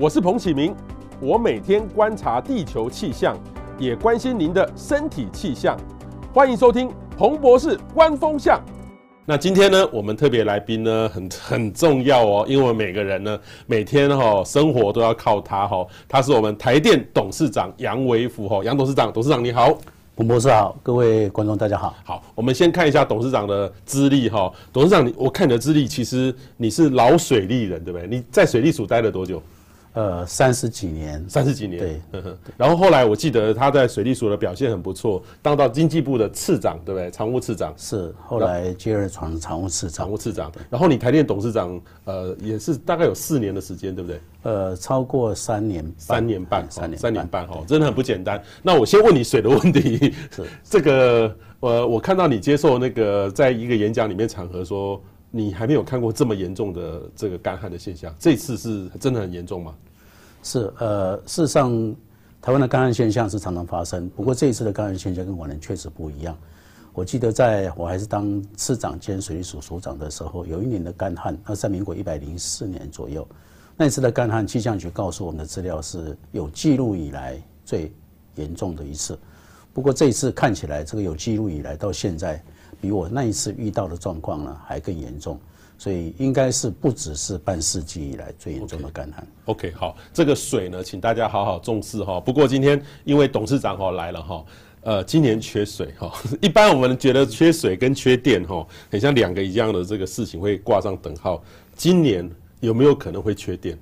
我是彭启明，我每天观察地球气象，也关心您的身体气象。欢迎收听彭博士观风向。那今天呢，我们特别来宾呢，很很重要哦，因为我们每个人呢，每天哈生活都要靠他哈。他是我们台电董事长杨维福哈，杨董事长，董事长你好。彭博士好，各位观众大家好。好，我们先看一下董事长的资历哈。董事长，你我看你的资历，其实你是老水利人，对不对？你在水利署待了多久？呃，三十几年，三十几年，对，然后后来我记得他在水利署的表现很不错，当到经济部的次长，对不对？常务次长。是，后来接任常常务次长，常务次长。然后你台电董事长，呃，也是大概有四年的时间，对不对？呃，超过三年，三年半，三年，三年半，哦，真的很不简单。那我先问你水的问题，是。这个，呃，我看到你接受那个在一个演讲里面场合说，你还没有看过这么严重的这个干旱的现象，这次是真的很严重吗？是呃，事实上，台湾的干旱现象是常常发生。不过这一次的干旱现象跟往年确实不一样。我记得在我还是当市长兼水利署署长的时候，有一年的干旱，那在民国一百零四年左右。那一次的干旱，气象局告诉我们的资料是有记录以来最严重的一次。不过这一次看起来，这个有记录以来到现在，比我那一次遇到的状况呢还更严重。所以应该是不只是半世纪以来最严重的干旱。Okay. OK，好，这个水呢，请大家好好重视哈。不过今天因为董事长哈来了哈，呃，今年缺水哈。一般我们觉得缺水跟缺电哈，很像两个一样的这个事情会挂上等号。今年有没有可能会缺电？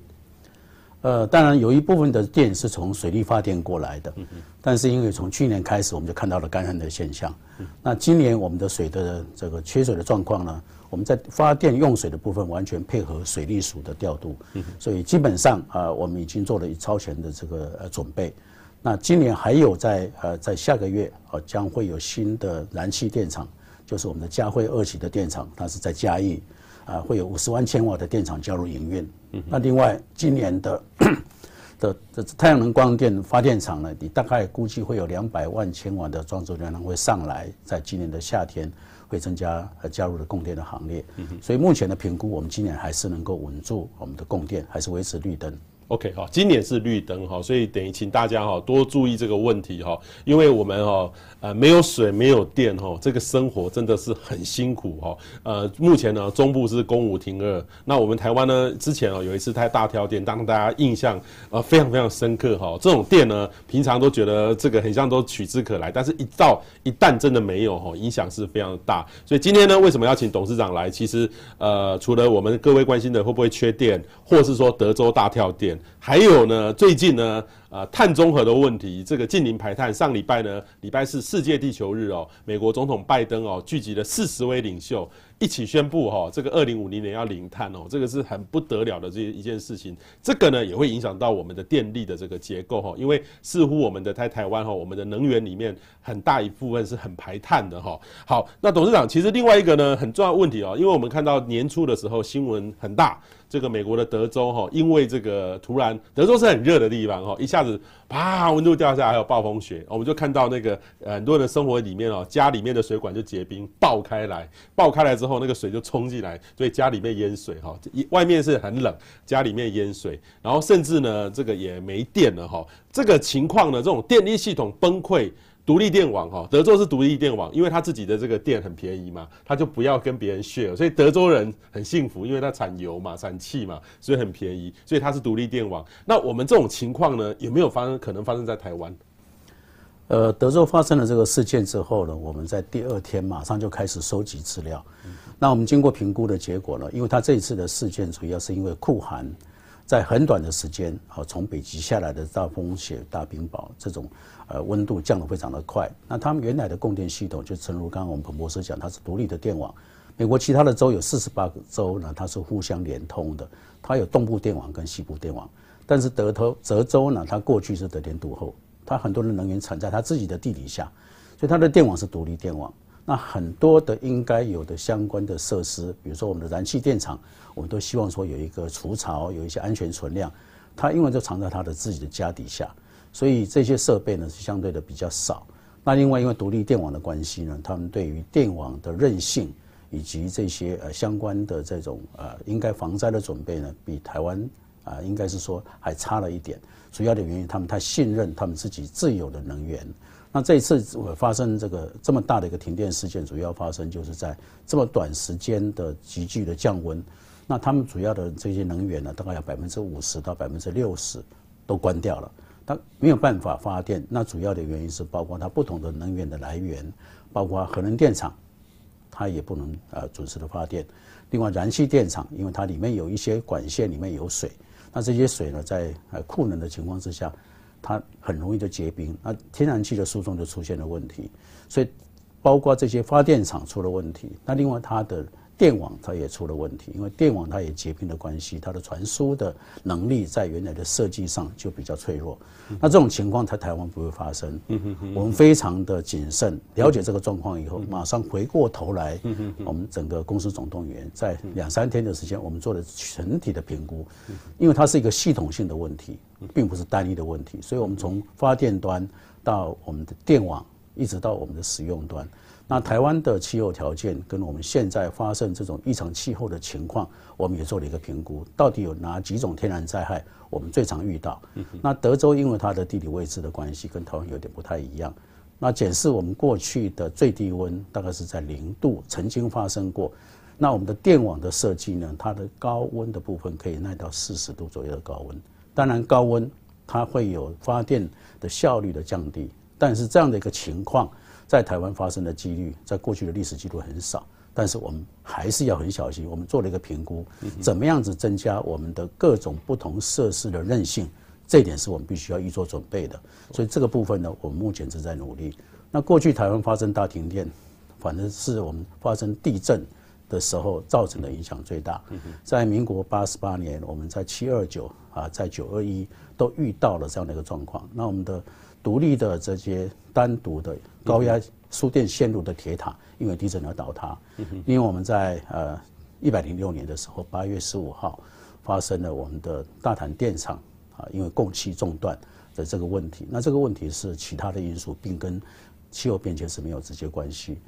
呃，当然有一部分的电是从水力发电过来的，但是因为从去年开始我们就看到了干旱的现象，那今年我们的水的这个缺水的状况呢？我们在发电用水的部分完全配合水利署的调度，所以基本上啊，我们已经做了一超前的这个呃准备。那今年还有在呃在下个月啊，将会有新的燃气电厂，就是我们的嘉惠二期的电厂，它是在嘉义啊，会有五十万千瓦的电厂加入营运。那另外今年的的这太阳能光电发电厂呢，你大概估计会有两百万千瓦的装置量会上来，在今年的夏天。会增加呃加入了供电的行列，所以目前的评估，我们今年还是能够稳住我们的供电，还是维持绿灯。OK 好，今年是绿灯哈，所以等于请大家哈多注意这个问题哈，因为我们哈呃没有水没有电哈，这个生活真的是很辛苦哈。呃，目前呢中部是公五停二，那我们台湾呢之前哦有一次太大跳电，当大家印象呃非常非常深刻哈。这种电呢平常都觉得这个很像都取之可来，但是一到一旦真的没有哈，影响是非常大。所以今天呢为什么要请董事长来？其实呃除了我们各位关心的会不会缺电，或是说德州大跳电。还有呢，最近呢，呃，碳中和的问题，这个近零排碳，上礼拜呢，礼拜四世界地球日哦，美国总统拜登哦，聚集了四十位领袖。一起宣布哈，这个二零五零年要零碳哦，这个是很不得了的这一件事情。这个呢也会影响到我们的电力的这个结构哈，因为似乎我们的在台湾哈，我们的能源里面很大一部分是很排碳的哈。好，那董事长其实另外一个呢很重要问题哦，因为我们看到年初的时候新闻很大，这个美国的德州哈，因为这个突然德州是很热的地方哈，一下子是啪温度掉下来，还有暴风雪，我们就看到那个很多人的生活里面哦，家里面的水管就结冰爆开来，爆开来。之后那个水就冲进来，所以家里面淹水哈，外面是很冷，家里面淹水，然后甚至呢这个也没电了哈，这个情况呢这种电力系统崩溃，独立电网哈，德州是独立电网，因为他自己的这个电很便宜嘛，他就不要跟别人 share，所以德州人很幸福，因为他产油嘛，产气嘛，所以很便宜，所以它是独立电网。那我们这种情况呢，有没有发生？可能发生在台湾？呃，德州发生了这个事件之后呢，我们在第二天马上就开始收集资料。那我们经过评估的结果呢，因为它这一次的事件主要是因为酷寒，在很短的时间，好从北极下来的大风雪、大冰雹这种呃温度降得非常的快。那他们原来的供电系统就正如刚刚我们彭博士讲，它是独立的电网。美国其他的州有四十八个州呢，它是互相连通的，它有东部电网跟西部电网。但是德州德州呢，它过去是得天独厚。它很多的能源产在它自己的地底下，所以它的电网是独立电网。那很多的应该有的相关的设施，比如说我们的燃气电厂，我们都希望说有一个除潮，有一些安全存量。它因为就藏在它的自己的家底下，所以这些设备呢是相对的比较少。那另外因为独立电网的关系呢，他们对于电网的韧性以及这些呃相关的这种呃应该防灾的准备呢，比台湾啊，应该是说还差了一点。主要的原因，他们太信任他们自己自有的能源。那这一次我发生这个这么大的一个停电事件，主要发生就是在这么短时间的急剧的降温。那他们主要的这些能源呢，大概有百分之五十到百分之六十都关掉了，它没有办法发电。那主要的原因是包括它不同的能源的来源，包括核能电厂，它也不能呃准时的发电。另外，燃气电厂因为它里面有一些管线里面有水，那这些水呢在呃库能的情况之下，它很容易就结冰，那天然气的输送就出现了问题。所以，包括这些发电厂出了问题，那另外它的。电网它也出了问题，因为电网它也结冰的关系，它的传输的能力在原来的设计上就比较脆弱。那这种情况在台湾不会发生。我们非常的谨慎，了解这个状况以后，马上回过头来，我们整个公司总动员在两三天的时间，我们做了全体的评估，因为它是一个系统性的问题，并不是单一的问题，所以我们从发电端到我们的电网，一直到我们的使用端。那台湾的气候条件跟我们现在发生这种异常气候的情况，我们也做了一个评估，到底有哪几种天然灾害我们最常遇到？那德州因为它的地理位置的关系，跟台湾有点不太一样。那检视我们过去的最低温大概是在零度，曾经发生过。那我们的电网的设计呢，它的高温的部分可以耐到四十度左右的高温。当然高温它会有发电的效率的降低，但是这样的一个情况。在台湾发生的几率，在过去的历史记录很少，但是我们还是要很小心。我们做了一个评估，怎么样子增加我们的各种不同设施的韧性，这一点是我们必须要预做准备的。所以这个部分呢，我们目前正在努力。那过去台湾发生大停电，反正是我们发生地震的时候造成的影响最大。在民国八十八年，我们在七二九啊，在九二一都遇到了这样的一个状况。那我们的。独立的这些单独的高压输电线路的铁塔，因为地震而倒塌。因为我们在呃一百零六年的时候，八月十五号发生了我们的大潭电厂啊，因为供气中断的这个问题。那这个问题是其他的因素，并跟气候变迁是没有直接关系。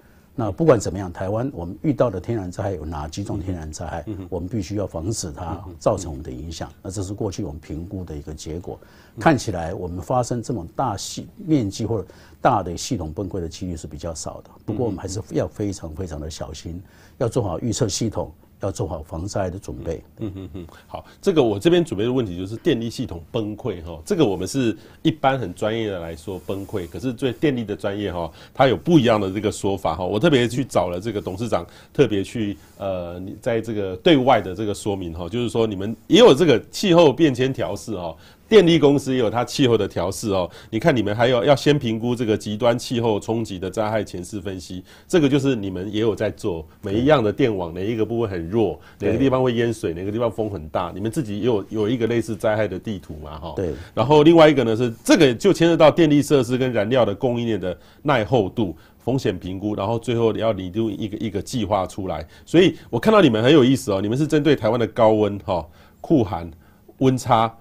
那不管怎么样，台湾我们遇到的天然灾害有哪几种天然灾害？我们必须要防止它造成我们的影响。那这是过去我们评估的一个结果。看起来我们发生这么大系面积或者大的系统崩溃的几率是比较少的。不过我们还是要非常非常的小心，要做好预测系统。要做好防灾的准备。嗯嗯嗯，好，这个我这边准备的问题就是电力系统崩溃哈，这个我们是一般很专业的来说崩溃，可是对电力的专业哈，它有不一样的这个说法哈。我特别去找了这个董事长，特别去呃，在这个对外的这个说明哈，就是说你们也有这个气候变迁调试哈。电力公司也有它气候的调试哦，你看你们还有要先评估这个极端气候冲击的灾害前世分析，这个就是你们也有在做。每一样的电网哪一个部分很弱，哪个地方会淹水，哪个地方风很大，你们自己也有有一个类似灾害的地图嘛哈。对。然后另外一个呢是这个就牵涉到电力设施跟燃料的供应链的耐候度、风险评估，然后最后你要拟定一个一个计划出来。所以我看到你们很有意思哦，你们是针对台湾的高温哈、酷寒、温差。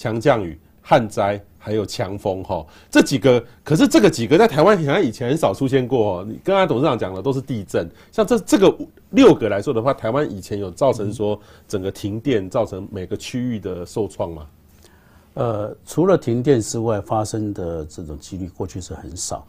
强降雨、旱灾还有强风，哈，这几个可是这个几个在台湾好像以前很少出现过哦。你刚才董事长讲的都是地震，像这这个六个来说的话，台湾以前有造成说整个停电，造成每个区域的受创吗？呃，除了停电之外，发生的这种几率过去是很少。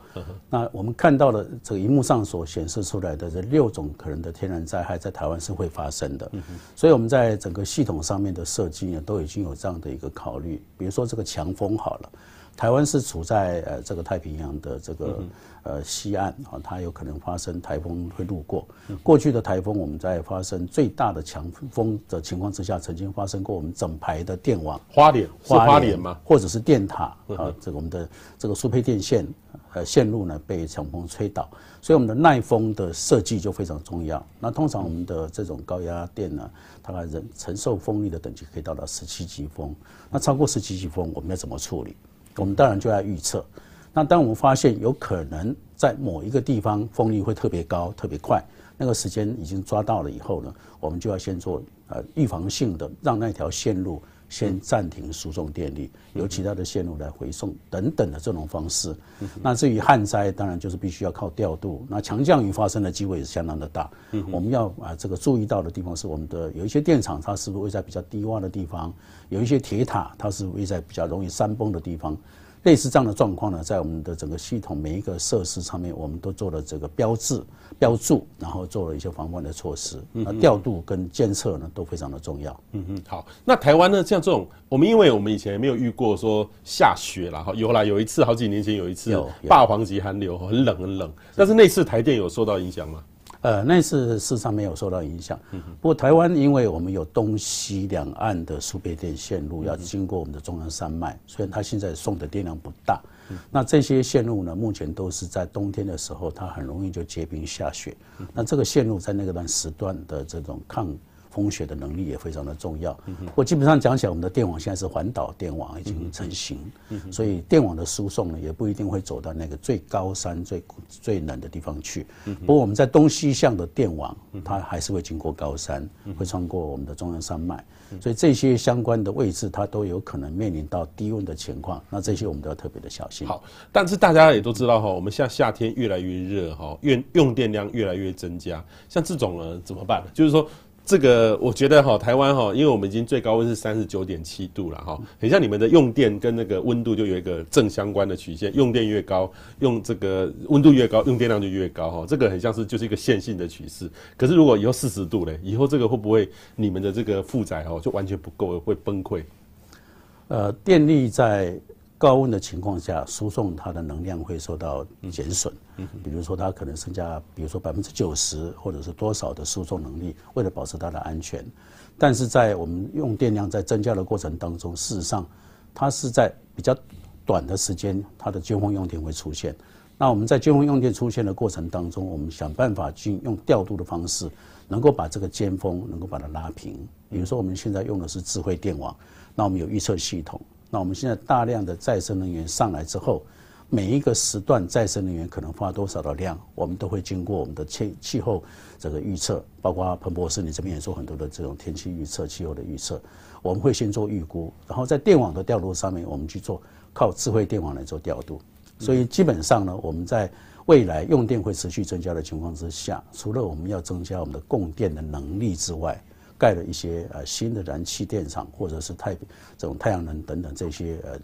那我们看到了这个荧幕上所显示出来的这六种可能的天然灾害，在台湾是会发生的。所以我们在整个系统上面的设计呢，都已经有这样的一个考虑。比如说这个强风好了。台湾是处在呃这个太平洋的这个呃西岸啊，它有可能发生台风会路过。过去的台风，我们在发生最大的强风的情况之下，曾经发生过我们整排的电网花脸，是花脸吗？或者是电塔啊，这个我们的这个输配电线呃线路呢被强风吹倒，所以我们的耐风的设计就非常重要。那通常我们的这种高压电呢，它的人承受风力的等级可以到达十七级风，那超过十七级风，我们要怎么处理？我们当然就要预测。那当我们发现有可能在某一个地方风力会特别高、特别快，那个时间已经抓到了以后呢，我们就要先做呃预防性的，让那条线路先暂停输送电力，由其他的线路来回送等等的这种方式。那至于旱灾，当然就是必须要靠调度。那强降雨发生的机会也是相当的大。我们要啊这个注意到的地方是，我们的有一些电厂它是不是位在比较低洼的地方，有一些铁塔它是位在比较容易山崩的地方。类似这样的状况呢，在我们的整个系统每一个设施上面，我们都做了这个标志、标注，然后做了一些防范的措施。那调度跟监测呢，都非常的重要。嗯嗯，好。那台湾呢，像这种，我们因为我们以前没有遇过说下雪了哈，有啦，有一次好几年前有一次霸王级寒流，很冷很冷。但是那次台电有受到影响吗？呃，那次事实上没有受到影响。不过台湾因为我们有东西两岸的输配电线路要经过我们的中央山脉，虽然它现在送的电量不大，那这些线路呢，目前都是在冬天的时候，它很容易就结冰下雪。那这个线路在那个段时段的这种抗风雪的能力也非常的重要。我基本上讲起来，我们的电网现在是环岛电网已经成型，所以电网的输送呢也不一定会走到那个最高山、最最冷的地方去。不过我们在东西向的电网，它还是会经过高山，会穿过我们的中央山脉，所以这些相关的位置它都有可能面临到低温的情况。那这些我们都要特别的小心。好，但是大家也都知道哈，我们现在夏天越来越热哈，用用电量越来越增加，像这种呢怎么办呢？就是说。这个我觉得哈，台湾哈，因为我们已经最高温是三十九点七度了哈，很像你们的用电跟那个温度就有一个正相关的曲线，用电越高，用这个温度越高，用电量就越高哈，这个很像是就是一个线性的趋势。可是如果以后四十度嘞，以后这个会不会你们的这个负载哦就完全不够，会崩溃？呃，电力在。高温的情况下，输送它的能量会受到减损。比如说它可能剩下，比如说百分之九十或者是多少的输送能力，为了保持它的安全。但是在我们用电量在增加的过程当中，事实上它是在比较短的时间，它的尖峰用电会出现。那我们在尖峰用电出现的过程当中，我们想办法去用调度的方式，能够把这个尖峰能够把它拉平。比如说我们现在用的是智慧电网，那我们有预测系统。那我们现在大量的再生能源上来之后，每一个时段再生能源可能发多少的量，我们都会经过我们的气气候这个预测，包括彭博士你这边也做很多的这种天气预测、气候的预测，我们会先做预估，然后在电网的调度上面，我们去做靠智慧电网来做调度。所以基本上呢，我们在未来用电会持续增加的情况之下，除了我们要增加我们的供电的能力之外，盖了一些呃新的燃气电厂，或者是太这种太阳能等等这些呃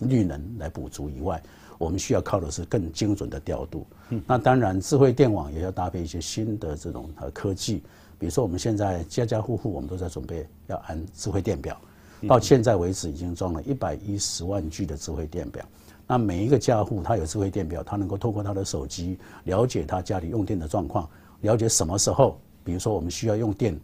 绿能来补足以外，我们需要靠的是更精准的调度。那当然，智慧电网也要搭配一些新的这种呃科技，比如说我们现在家家户户我们都在准备要安智慧电表，到现在为止已经装了一百一十万具的智慧电表。那每一个家户他有智慧电表，他能够透过他的手机了解他家里用电的状况，了解什么时候，比如说我们需要用电。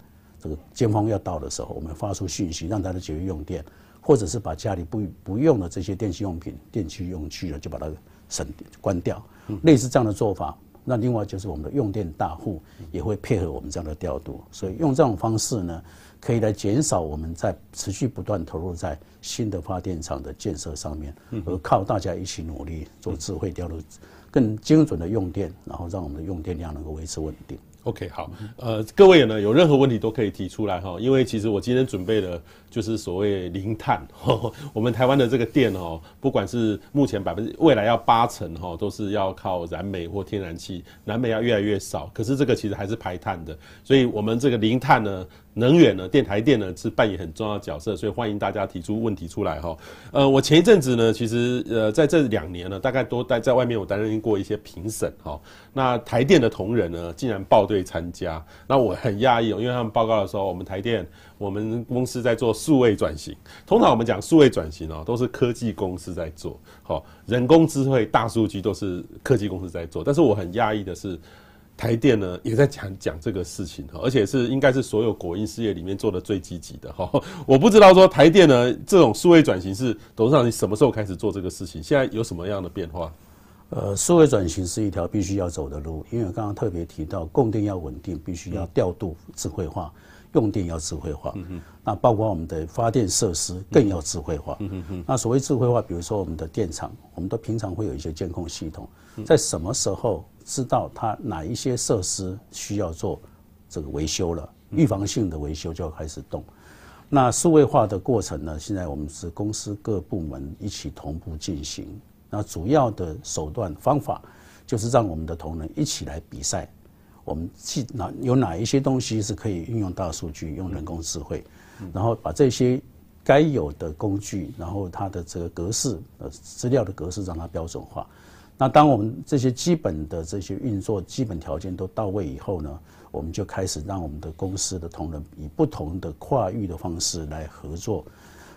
这个尖峰要到的时候，我们发出讯息，让大家节约用电，或者是把家里不不用的这些电器用品、电器用具了，就把它省关掉。类似这样的做法，那另外就是我们的用电大户也会配合我们这样的调度，所以用这种方式呢，可以来减少我们在持续不断投入在新的发电厂的建设上面，而靠大家一起努力做智慧调度，更精准的用电，然后让我们的用电量能够维持稳定。OK，好，呃，各位呢有任何问题都可以提出来哈，因为其实我今天准备的就是所谓零碳，我们台湾的这个电哦，不管是目前百分之未来要八成哈，都是要靠燃煤或天然气，燃煤要越来越少，可是这个其实还是排碳的，所以我们这个零碳呢。能源呢，电台电呢是扮演很重要的角色，所以欢迎大家提出问题出来哈。呃，我前一阵子呢，其实呃在这两年呢，大概都待在外面，我担任过一些评审哈。那台电的同仁呢，竟然报队参加，那我很讶异哦，因为他们报告的时候，我们台电我们公司在做数位转型。通常我们讲数位转型哦，都是科技公司在做，好，人工智慧、大数据都是科技公司在做。但是我很讶异的是。台电呢也在讲讲这个事情哈，而且是应该是所有国营事业里面做的最积极的哈。我不知道说台电呢这种数位转型是董事长你什么时候开始做这个事情？现在有什么样的变化？呃，数位转型是一条必须要走的路，因为我刚刚特别提到供电要稳定，必须要调度智慧化，用电要智慧化。嗯哼。那包括我们的发电设施更要智慧化。嗯。那所谓智慧化，比如说我们的电厂，我们都平常会有一些监控系统，在什么时候？知道它哪一些设施需要做这个维修了，预防性的维修就要开始动。那数位化的过程呢，现在我们是公司各部门一起同步进行。那主要的手段方法就是让我们的同仁一起来比赛。我们去哪有哪一些东西是可以运用大数据、用人工智慧，然后把这些该有的工具，然后它的这个格式呃资料的格式让它标准化。那当我们这些基本的这些运作基本条件都到位以后呢，我们就开始让我们的公司的同仁以不同的跨域的方式来合作。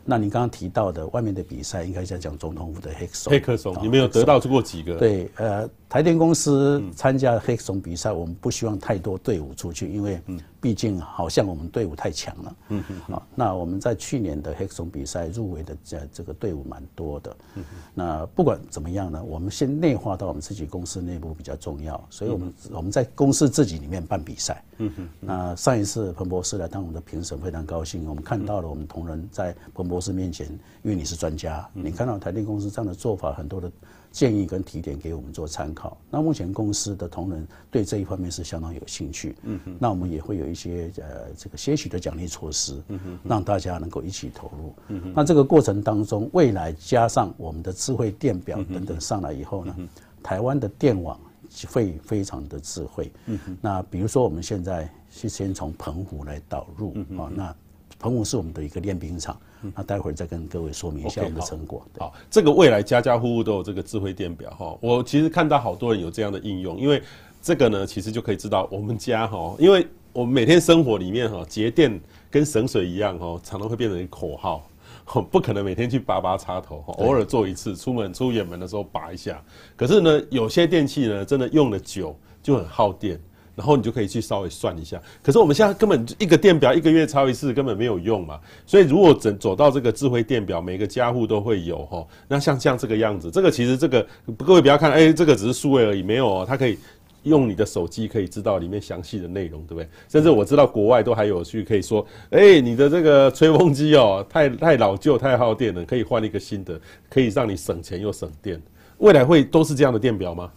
那你刚刚提到的外面的比赛，应该在讲总统府的黑客松。黑客松，你没有得到过几个？对，呃，台电公司参加黑客松比赛，我们不希望太多队伍出去，因为毕竟好像我们队伍太强了。嗯嗯。啊，那我们在去年的黑客松比赛入围的这这个队伍蛮多的。嗯。那不管怎么样呢，我们先内化到我们自己公司内部比较重要，所以我们我们在公司自己里面办比赛。嗯嗯。那上一次彭博士来当我们的评审，非常高兴，我们看到了我们同仁在彭博。士面前，因为你是专家，你看到台电公司这样的做法，很多的建议跟提点给我们做参考。那目前公司的同仁对这一方面是相当有兴趣，嗯哼，那我们也会有一些呃这个些许的奖励措施，嗯哼，让大家能够一起投入，嗯哼。那这个过程当中，未来加上我们的智慧电表等等上来以后呢，台湾的电网会非常的智慧，嗯哼。那比如说我们现在是先从澎湖来导入啊，那澎湖是我们的一个练兵场。那待会儿再跟各位说明一下我们的成果。Okay, 好，好，这个未来家家户户都有这个智慧电表哈。我其实看到好多人有这样的应用，因为这个呢，其实就可以知道我们家哈，因为我们每天生活里面哈，节电跟省水一样哈，常常会变成一个口号，不可能每天去拔拔插头，偶尔做一次，出门出远门的时候拔一下。可是呢，有些电器呢，真的用的久就很耗电。然后你就可以去稍微算一下，可是我们现在根本一个电表一个月超一次根本没有用嘛，所以如果走走到这个智慧电表，每个家户都会有哈。那像像这个样子，这个其实这个各位不要看，哎，这个只是数位而已，没有哦，它可以用你的手机可以知道里面详细的内容，对不对？甚至我知道国外都还有去可以说，哎，你的这个吹风机哦，太太老旧太耗电了，可以换一个新的，可以让你省钱又省电。未来会都是这样的电表吗？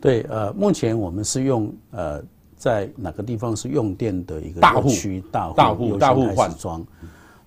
对，呃，目前我们是用呃，在哪个地方是用电的一个大区大户大户大户换装。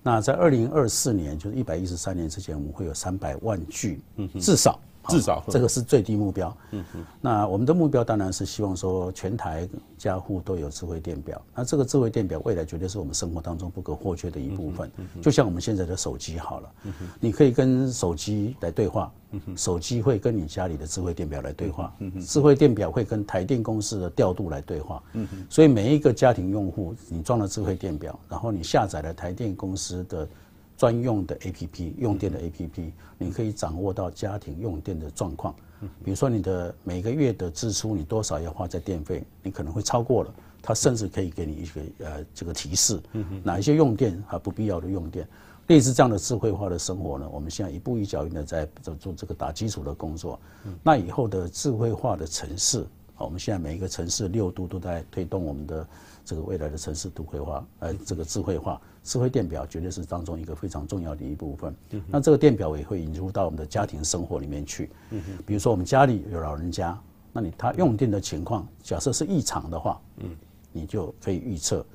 那在二零二四年，就是一百一十三年之前，我们会有三百万具，至少。至少这个是最低目标。嗯嗯。那我们的目标当然是希望说全台家户都有智慧电表。那这个智慧电表未来绝对是我们生活当中不可或缺的一部分。就像我们现在的手机好了，你可以跟手机来对话，手机会跟你家里的智慧电表来对话，智慧电表会跟台电公司的调度来对话。所以每一个家庭用户，你装了智慧电表，然后你下载了台电公司的。专用的 APP 用电的 APP，你可以掌握到家庭用电的状况。比如说你的每个月的支出，你多少要花在电费，你可能会超过了，它甚至可以给你一个呃这个提示，哪一些用电还不必要的用电。类似这样的智慧化的生活呢，我们现在一步一脚印的在做做这个打基础的工作。那以后的智慧化的城市，我们现在每一个城市六度都在推动我们的。这个未来的城市都会化，呃，这个智慧化，智慧电表绝对是当中一个非常重要的一部分。那这个电表也会引入到我们的家庭生活里面去。嗯比如说我们家里有老人家，那你他用电的情况，假设是异常的话，嗯你就可以预测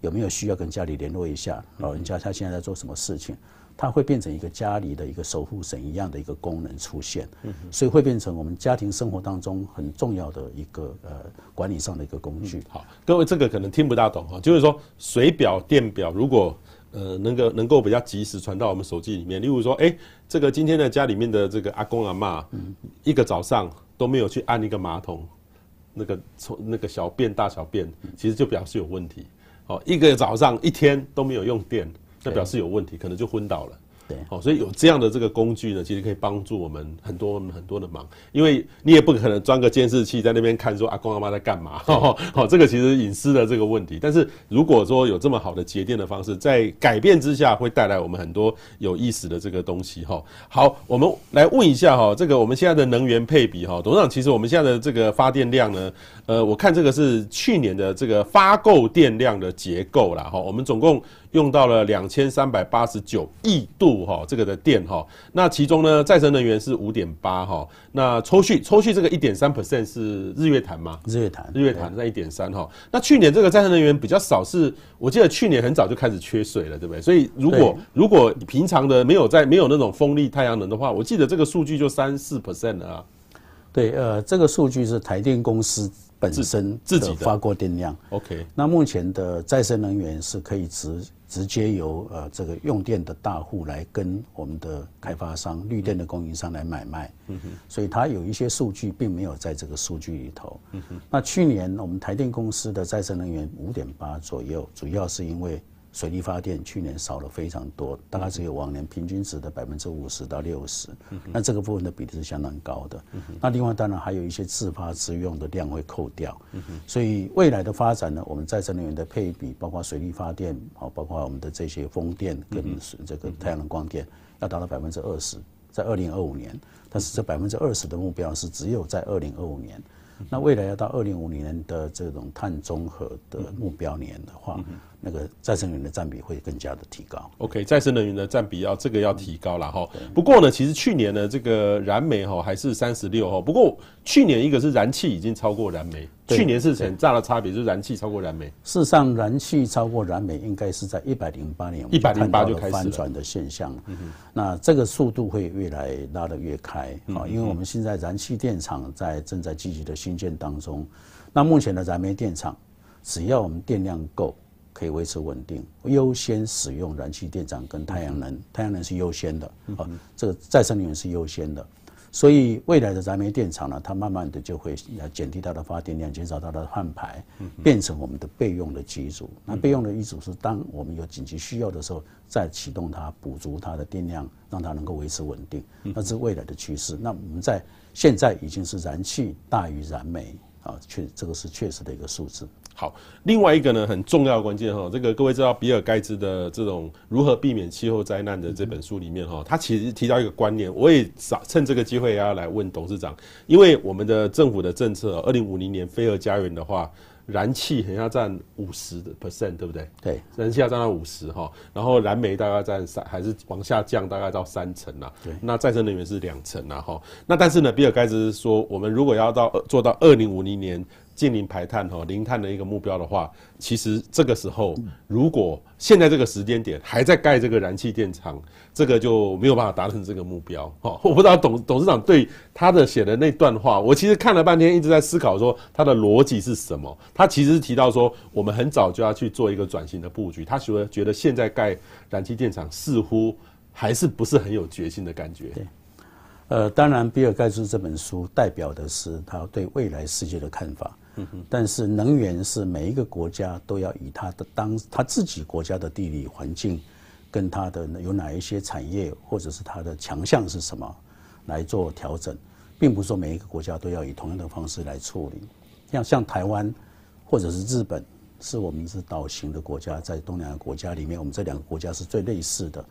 有没有需要跟家里联络一下，老人家他现在在做什么事情。它会变成一个家里的一个守护神一样的一个功能出现，所以会变成我们家庭生活当中很重要的一个呃管理上的一个工具。好，各位这个可能听不大懂哈，就是说水表、电表如果呃能够能够比较及时传到我们手机里面，例如说，哎，这个今天的家里面的这个阿公阿嬷，一个早上都没有去按一个马桶，那个从那个小便大小便，其实就表示有问题。哦，一个早上一天都没有用电。这表示有问题，可能就昏倒了。对，好，所以有这样的这个工具呢，其实可以帮助我们很多很多的忙。因为你也不可能装个监视器在那边看，说阿公阿妈在干嘛。好，这个其实隐私的这个问题。但是如果说有这么好的节电的方式，在改变之下，会带来我们很多有意思的这个东西。哈，好，我们来问一下哈，这个我们现在的能源配比哈，董事长，其实我们现在的这个发电量呢，呃，我看这个是去年的这个发购电量的结构啦。哈，我们总共。用到了两千三百八十九亿度哈这个的电哈。那其中呢，再生能源是五点八哈。那抽蓄抽蓄这个一点三 percent 是日月潭吗？日月潭，日月潭在一点三哈。那去年这个再生能源比较少是，是我记得去年很早就开始缺水了，对不对？所以如果如果平常的没有在没有那种风力太阳能的话，我记得这个数据就三四 percent 了啊。对，呃，这个数据是台电公司本身自己的发过电量。OK，那目前的再生能源是可以直直接由呃这个用电的大户来跟我们的开发商、绿电的供应商来买卖。嗯哼，所以它有一些数据并没有在这个数据里头。嗯哼，那去年我们台电公司的再生能源五点八左右，主要是因为。水力发电去年少了非常多，大概只有往年平均值的百分之五十到六十，那这个部分的比例是相当高的。那另外当然还有一些自发自用的量会扣掉，所以未来的发展呢，我们再生能源的配比，包括水力发电，好，包括我们的这些风电跟这个太阳能光电，要达到百分之二十，在二零二五年。但是这百分之二十的目标是只有在二零二五年。那未来要到二零五零年的这种碳中和的目标年的话，那个再生能源的占比会更加的提高。OK，再生能源的占比要这个要提高了哈。不过呢，其实去年呢，这个燃煤哈还是三十六哈。不过去年一个是燃气已经超过燃煤，去年是很大的差别，就是燃气超过燃煤。事实上，燃气超过燃煤应该是在一百零八年，一百零八就开始翻转的现象。那这个速度会越来拉得越开啊，因为我们现在燃气电厂在正在积极的兴建当中。那目前的燃煤电厂，只要我们电量够。可以维持稳定，优先使用燃气电厂跟太阳能，太阳能是优先的，啊，这个再生能源是优先的，所以未来的燃煤电厂呢，它慢慢的就会减低它的发电量，减少它的碳排，变成我们的备用的机组。那备用的机组是当我们有紧急需要的时候，再启动它，补足它的电量，让它能够维持稳定。那是未来的趋势。那我们在现在已经是燃气大于燃煤，啊，确这个是确实的一个数字。好，另外一个呢，很重要的关键哈，这个各位知道比尔盖茨的这种如何避免气候灾难的这本书里面哈，他其实提到一个观念，我也趁这个机会也要来问董事长，因为我们的政府的政策，二零五零年飞蛾家园的话，燃气很要占五十的 percent，对不对？对，燃气要占到五十哈，然后燃煤大概占三，还是往下降，大概到三成呐。对，那再生能源是两成呐哈。那但是呢，比尔盖茨说，我们如果要到做到二零五零年。近零排碳哈，零碳的一个目标的话，其实这个时候，如果现在这个时间点还在盖这个燃气电厂，这个就没有办法达成这个目标。哈，我不知道董董事长对他的写的那段话，我其实看了半天，一直在思考说他的逻辑是什么。他其实是提到说，我们很早就要去做一个转型的布局。他觉得觉得现在盖燃气电厂似乎还是不是很有决心的感觉。对，呃，当然，比尔盖茨这本书代表的是他对未来世界的看法。但是能源是每一个国家都要以他的当他自己国家的地理环境，跟他的有哪一些产业或者是它的强项是什么来做调整，并不是说每一个国家都要以同样的方式来处理。像像台湾或者是日本，是我们是岛型的国家，在东南亚国家里面，我们这两个国家是最类似的。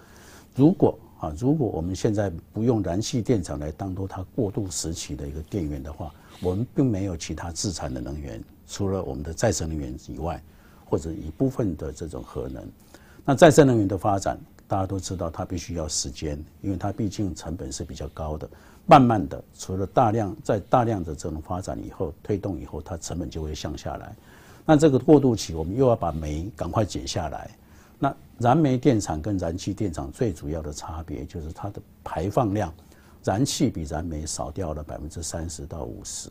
如果啊，如果我们现在不用燃气电厂来当做它过渡时期的一个电源的话，我们并没有其他自产的能源，除了我们的再生能源以外，或者一部分的这种核能。那再生能源的发展，大家都知道它必须要时间，因为它毕竟成本是比较高的。慢慢的，除了大量在大量的这种发展以后推动以后，它成本就会降下来。那这个过渡期，我们又要把煤赶快减下来。那燃煤电厂跟燃气电厂最主要的差别就是它的排放量。燃气比燃煤少掉了百分之三十到五十，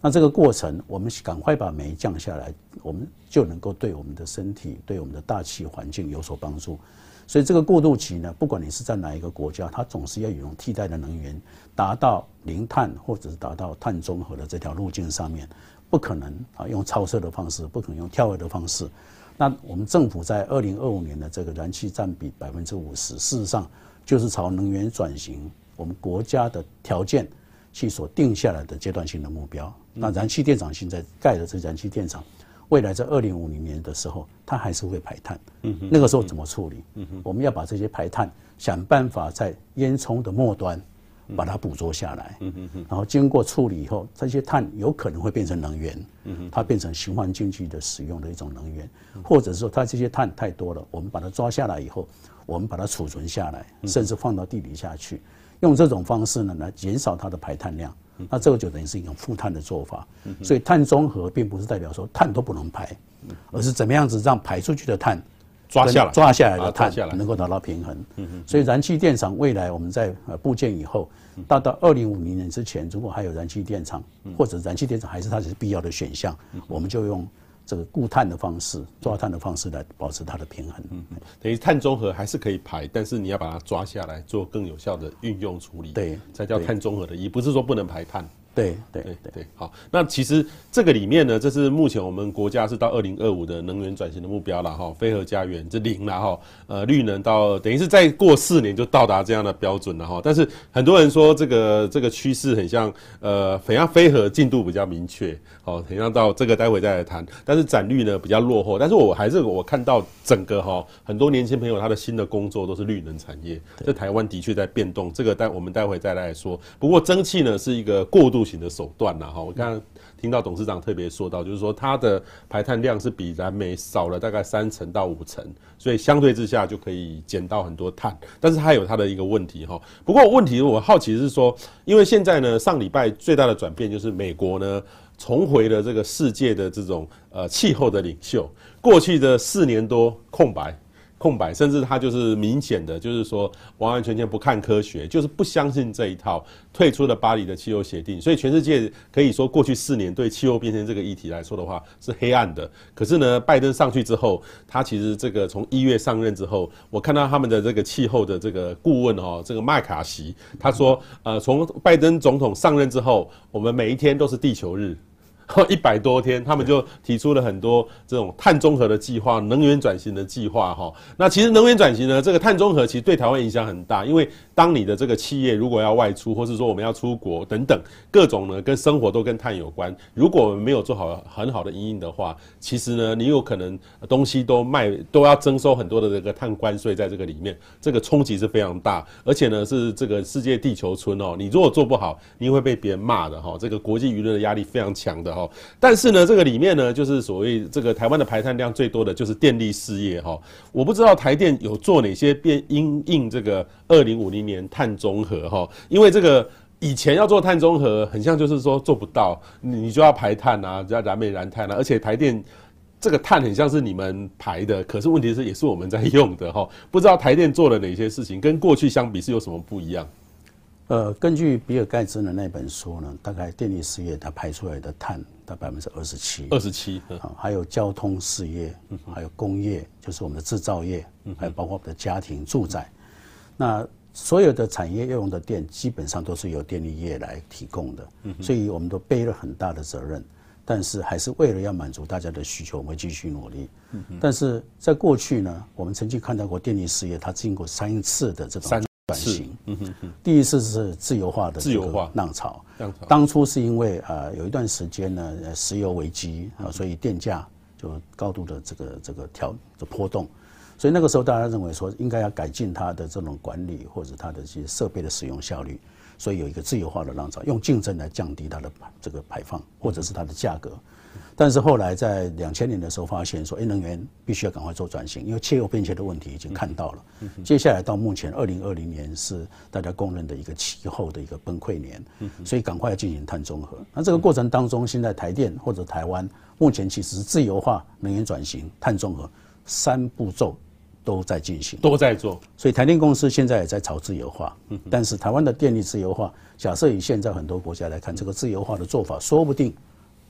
那这个过程，我们赶快把煤降下来，我们就能够对我们的身体、对我们的大气环境有所帮助。所以这个过渡期呢，不管你是在哪一个国家，它总是要有替代的能源，达到零碳或者是达到碳中和的这条路径上面，不可能啊用超车的方式，不可能用跳跃的方式。那我们政府在二零二五年的这个燃气占比百分之五十，事实上就是朝能源转型。我们国家的条件去所定下来的阶段性的目标。那燃气电厂现在盖的这燃气电厂，未来在二零五零年的时候，它还是会排碳。嗯，那个时候怎么处理？嗯，我们要把这些排碳想办法在烟囱的末端，把它捕捉下来，然后经过处理以后，这些碳有可能会变成能源，它变成循环经济的使用的一种能源，或者是说它这些碳太多了，我们把它抓下来以后，我们把它储存下来，甚至放到地底下去，用这种方式呢来减少它的排碳量，那这个就等于是一种负碳的做法。所以碳中和并不是代表说碳都不能排，而是怎么样子让排出去的碳。抓下来，抓下来的碳能够达到平衡。嗯所以燃气电厂未来我们在呃部件以后，到到二零五零年之前，如果还有燃气电厂，或者燃气电厂还是它是必要的选项，我们就用这个固碳的方式、抓碳的方式来保持它的平衡。嗯等于碳中和还是可以排，但是你要把它抓下来，做更有效的运用处理，对，才叫碳中和的意义，不是说不能排碳。对对对对，好，那其实这个里面呢，这是目前我们国家是到二零二五的能源转型的目标了哈，非核家园这零了哈，呃，绿能到等于是再过四年就到达这样的标准了哈。但是很多人说这个这个趋势很像呃，很像非核进度比较明确，好，很像到这个待会再来谈。但是展绿呢比较落后，但是我还是我看到整个哈，很多年轻朋友他的新的工作都是绿能产业，这台湾的确在变动，这个待我们待会再来说。不过蒸汽呢是一个过渡行的手段了哈，我刚刚听到董事长特别说到，就是说它的排碳量是比燃煤少了大概三成到五成，所以相对之下就可以减到很多碳，但是它有它的一个问题哈。不过问题我好奇是说，因为现在呢，上礼拜最大的转变就是美国呢重回了这个世界的这种呃气候的领袖，过去的四年多空白。空白，甚至他就是明显的，就是说完完全全不看科学，就是不相信这一套，退出了巴黎的气候协定。所以全世界可以说，过去四年对气候变迁这个议题来说的话是黑暗的。可是呢，拜登上去之后，他其实这个从一月上任之后，我看到他们的这个气候的这个顾问哦，这个麦卡锡，他说，呃，从拜登总统上任之后，我们每一天都是地球日。一百多天，他们就提出了很多这种碳中和的计划、能源转型的计划。哈，那其实能源转型呢，这个碳中和其实对台湾影响很大，因为当你的这个企业如果要外出，或是说我们要出国等等各种呢，跟生活都跟碳有关。如果我们没有做好很好的营运的话，其实呢，你有可能东西都卖都要征收很多的这个碳关税在这个里面，这个冲击是非常大，而且呢是这个世界地球村哦，你如果做不好，你会被别人骂的哈。这个国际舆论的压力非常强的。哦但是呢，这个里面呢，就是所谓这个台湾的排碳量最多的就是电力事业哈。我不知道台电有做哪些变因应这个二零五零年碳中和哈，因为这个以前要做碳中和，很像就是说做不到，你就要排碳啊，就要燃煤燃碳啊，而且台电这个碳很像是你们排的，可是问题是也是我们在用的哈。不知道台电做了哪些事情，跟过去相比是有什么不一样？呃，根据比尔盖茨的那本书呢，大概电力事业它排出来的碳达百分之二十七，二十七，啊，还有交通事业，还有工业，就是我们的制造业，还有包括我们的家庭住宅，那所有的产业要用的电基本上都是由电力业来提供的，所以我们都背了很大的责任，但是还是为了要满足大家的需求，我们会继续努力。但是在过去呢，我们曾经看到过电力事业它经过三次的这种。转型，嗯哼哼，第一次是自由化的自由化。浪潮，浪潮。当初是因为啊，有一段时间呢，石油危机啊，所以电价就高度的这个这个调的波动，所以那个时候大家认为说应该要改进它的这种管理或者它的这些设备的使用效率，所以有一个自由化的浪潮，用竞争来降低它的这个排放或者是它的价格。但是后来在两千年的时候发现说，哎，能源必须要赶快做转型，因为气候变迁的问题已经看到了。接下来到目前二零二零年是大家公认的一个气候的一个崩溃年，所以赶快要进行碳中和。那这个过程当中，现在台电或者台湾目前其实是自由化、能源转型、碳中和三步骤都在进行，都在做。所以台电公司现在也在朝自由化，但是台湾的电力自由化，假设以现在很多国家来看，这个自由化的做法说不定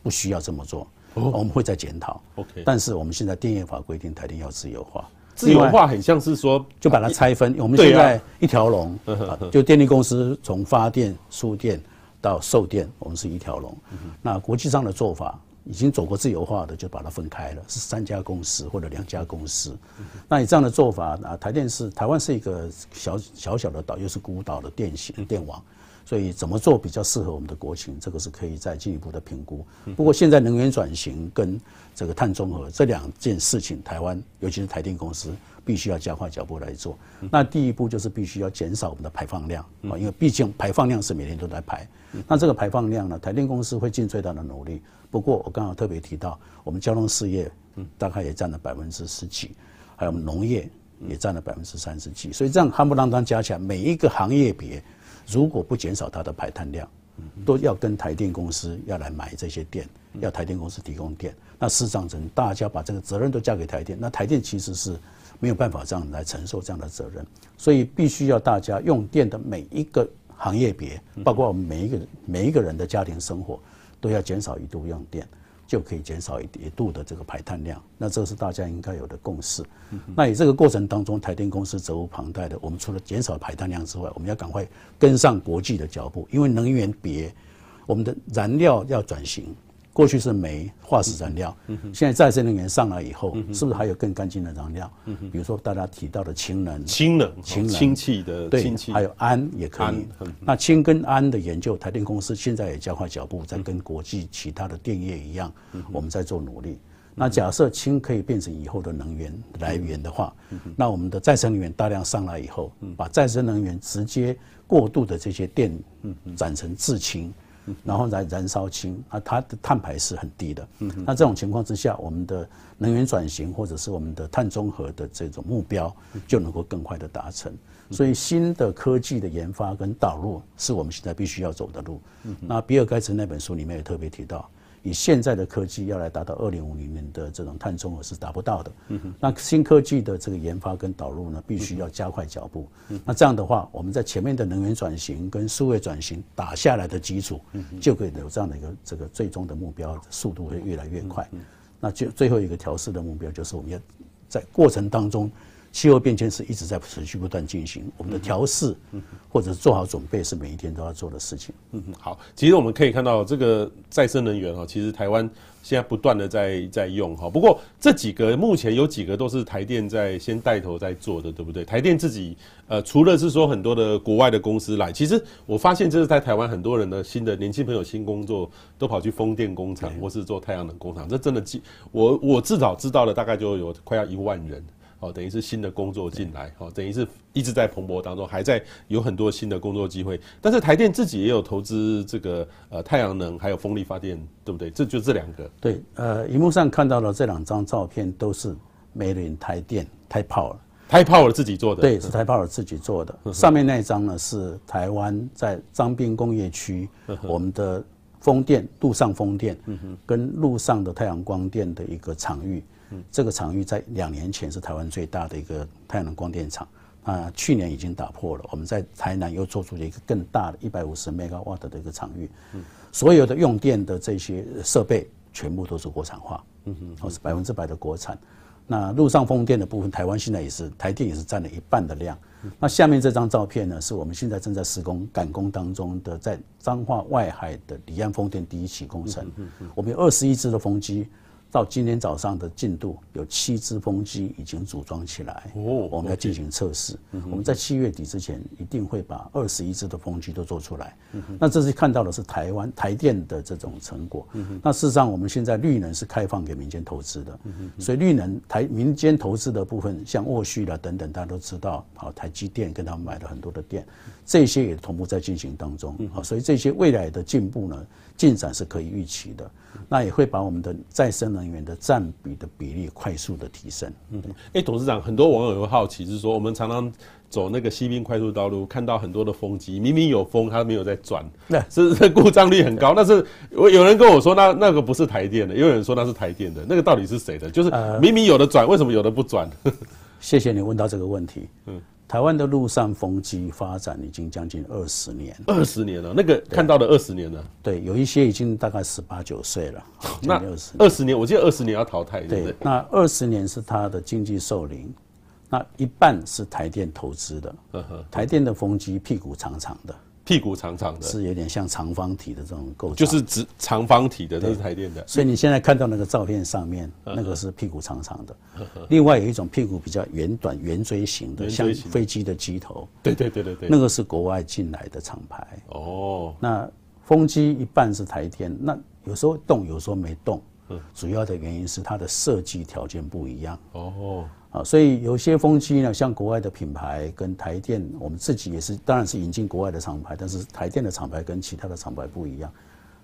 不需要这么做。我们会再检讨，OK。但是我们现在电业法规定台电要自由化，自由化很像是说就把它拆分。我们现在一条龙，就电力公司从发电、输电到售电，我们是一条龙。那国际上的做法已经走过自由化的，就把它分开了，是三家公司或者两家公司。那你这样的做法啊，台电是台湾是一个小小小的岛，又是孤岛的电信电网。所以怎么做比较适合我们的国情，这个是可以再进一步的评估。不过现在能源转型跟这个碳中和这两件事情，台湾尤其是台电公司必须要加快脚步来做。那第一步就是必须要减少我们的排放量啊，因为毕竟排放量是每天都在排。那这个排放量呢，台电公司会尽最大的努力。不过我刚好特别提到，我们交通事业大概也占了百分之十几，还有我们农业也占了百分之三十几，所以这样夯不啷当加起来，每一个行业别。如果不减少它的排碳量，都要跟台电公司要来买这些电，要台电公司提供电。那事实上，大家把这个责任都交给台电，那台电其实是没有办法这样来承受这样的责任。所以必须要大家用电的每一个行业别，包括我们每一个每一个人的家庭生活，都要减少一度用电。就可以减少一一度的这个排碳量，那这是大家应该有的共识。那以这个过程当中，台电公司责无旁贷的，我们除了减少排碳量之外，我们要赶快跟上国际的脚步，因为能源别，我们的燃料要转型。过去是煤、化石燃料，现在再生能源上来以后，是不是还有更干净的燃料？比如说大家提到的氢能、氢能、氢能、氢气的对，还有氨也可以。那氢跟氨的研究，台电公司现在也加快脚步，在跟国际其他的电业一样，我们在做努力。那假设氢可以变成以后的能源来源的话，那我们的再生能源大量上来以后，把再生能源直接过渡的这些电转成制氢。然后来燃烧氢啊，它的碳排是很低的。那这种情况之下，我们的能源转型或者是我们的碳中和的这种目标就能够更快的达成。所以新的科技的研发跟导入是我们现在必须要走的路。那比尔盖茨那本书里面也特别提到。以现在的科技要来达到二零五零年的这种碳中和是达不到的。那新科技的这个研发跟导入呢，必须要加快脚步。那这样的话，我们在前面的能源转型跟数位转型打下来的基础，就可以有这样的一个这个最终的目标，速度会越来越快。那就最后一个调试的目标，就是我们要在过程当中。气候变迁是一直在持续不断进行，我们的调试或者做好准备是每一天都要做的事情。嗯，好，其实我们可以看到这个再生能源哈，其实台湾现在不断的在在用哈。不过这几个目前有几个都是台电在先带头在做的，对不对？台电自己呃，除了是说很多的国外的公司来，其实我发现这是在台湾很多人的新的年轻朋友新工作都跑去风电工厂或是做太阳能工厂，这真的我我至少知道了大概就有快要一万人。哦，等于是新的工作进来，哦，等于是一直在蓬勃当中，还在有很多新的工作机会。但是台电自己也有投资这个呃太阳能，还有风力发电，对不对？这就这两个。对，呃，荧幕上看到的这两张照片都是 Made in 台电 Taipower，Taipower Taipower 自己做的。对，是 Taipower 自己做的。上面那一张呢是台湾在彰滨工业区我们的风电陆上风电，跟陆上的太阳光电的一个场域。这个场域在两年前是台湾最大的一个太阳能光电厂，啊，去年已经打破了。我们在台南又做出了一个更大的一百五十 megawatt 的一个场域，所有的用电的这些设备全部都是国产化，嗯哼，是百分之百的国产。那陆上风电的部分，台湾现在也是台电也是占了一半的量。那下面这张照片呢，是我们现在正在施工赶工当中的，在彰化外海的离岸风电第一期工程，我们有二十一支的风机。到今天早上的进度，有七支风机已经组装起来，哦我们要进行测试。我们在七月底之前一定会把二十一支的风机都做出来。那这是看到的是台湾台电的这种成果。那事实上，我们现在绿能是开放给民间投资的，所以绿能台民间投资的部分，像沃旭啦等等，大家都知道，好，台积电跟他们买了很多的电，这些也同步在进行当中。好，所以这些未来的进步呢，进展是可以预期的。那也会把我们的再生能源的占比的比例快速的提升。嗯，哎，董事长，很多网友会好奇，是说我们常常走那个西滨快速道路，看到很多的风机，明明有风，它没有在转，那是 故障率很高。但是我有人跟我说，那那个不是台电的，也有人说那是台电的，那个到底是谁的？就是明明有的转，为什么有的不转？谢谢你问到这个问题。嗯。台湾的陆上风机发展已经将近二十年，二十年了。那个看到的二十年了，对，有一些已经大概十八九岁了。那二十年，我记得二十年要淘汰，对不对？那二十年是它的经济寿龄，那一半是台电投资的。台电的风机屁股长长的，屁股长长的，是有点像长方体的这种构造，就是直长方体的，那是台电的。所以你现在看到那个照片上面，那个是屁股长长的。另外有一种屁股比较圆短、圆锥形的，像飞机的机头。对对对对对，那个是国外进来的厂牌。哦，那风机一半是台电，那有时候动，有时候没动。主要的原因是它的设计条件不一样。哦。啊，所以有些风机呢，像国外的品牌跟台电，我们自己也是，当然是引进国外的厂牌，但是台电的厂牌跟其他的厂牌不一样，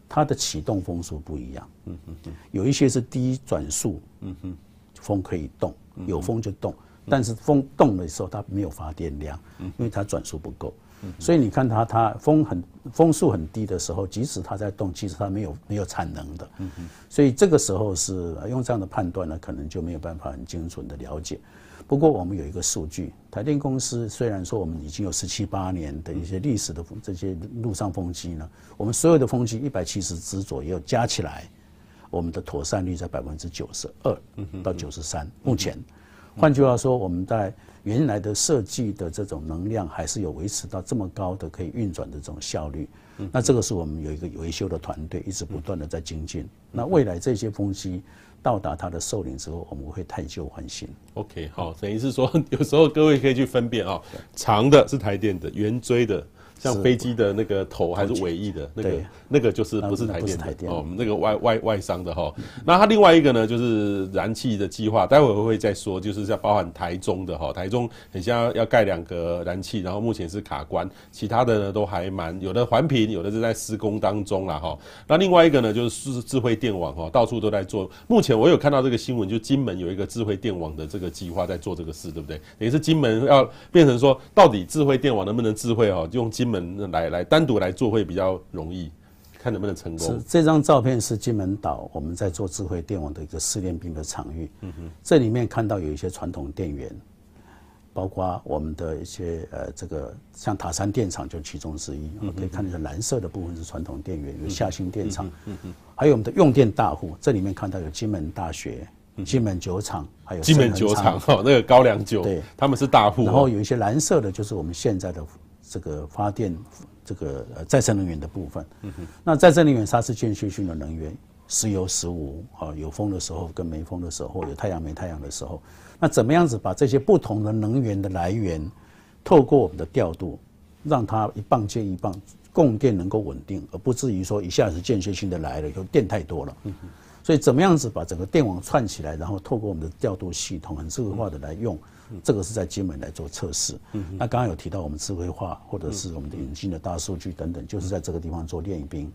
它的启动风速不一样。嗯嗯嗯，有一些是低转速，嗯哼，风可以动，有风就动，但是风动的时候它没有发电量，因为它转速不够。所以你看它，它风很风速很低的时候，即使它在动，其实它没有没有产能的。所以这个时候是用这样的判断呢，可能就没有办法很精准的了解。不过我们有一个数据，台电公司虽然说我们已经有十七八年的一些历史的这些陆上风机呢，我们所有的风机一百七十只左右加起来，我们的妥善率在百分之九十二到九十三。目前，换句话说，我们在原来的设计的这种能量还是有维持到这么高的可以运转的这种效率，那这个是我们有一个维修的团队一直不断的在精进。那未来这些风机到达它的寿龄之后，我们会探旧换新。OK，好，等于是说 有时候各位可以去分辨啊，长的是台电的，圆锥的。像飞机的那个头还是尾翼的那个，那个就是不是台电的哦，那个外外外商的哈。那它另外一个呢，就是燃气的计划，待会儿会再说，就是要包含台中的哈，台中很像要盖两个燃气，然后目前是卡关，其他的呢都还蛮有的环评，有的是在施工当中啦哈。那另外一个呢，就是智慧电网哈，到处都在做。目前我有看到这个新闻，就金门有一个智慧电网的这个计划在做这个事，对不对？等于是金门要变成说，到底智慧电网能不能智慧哈？用金门。来来单独来做会比较容易，看能不能成功。是这张照片是金门岛我们在做智慧电网的一个试炼兵的场域。嗯哼，这里面看到有一些传统电源，包括我们的一些呃这个像塔山电厂就其中之一。我们可以看到蓝色的部分是传统电源，有夏兴电厂。嗯嗯，还有我们的用电大户，这里面看到有金门大学、金门酒厂，还有金门酒厂哈，那个高粱酒，对，他们是大户。然后有一些蓝色的，就是我们现在的。这个发电，这个呃再生能源的部分，嗯哼，那再生能源它是间歇性的能源，时有时无啊，有风的时候跟没风的时候，有太阳没太阳的时候，那怎么样子把这些不同的能源的来源，透过我们的调度，让它一棒接一棒，供电能够稳定，而不至于说一下子间歇性的来了以后电太多了，嗯哼，所以怎么样子把整个电网串起来，然后透过我们的调度系统很智慧化的来用。这个是在金门来做测试。那刚刚有提到我们智慧化，或者是我们的引进的大数据等等，就是在这个地方做练兵。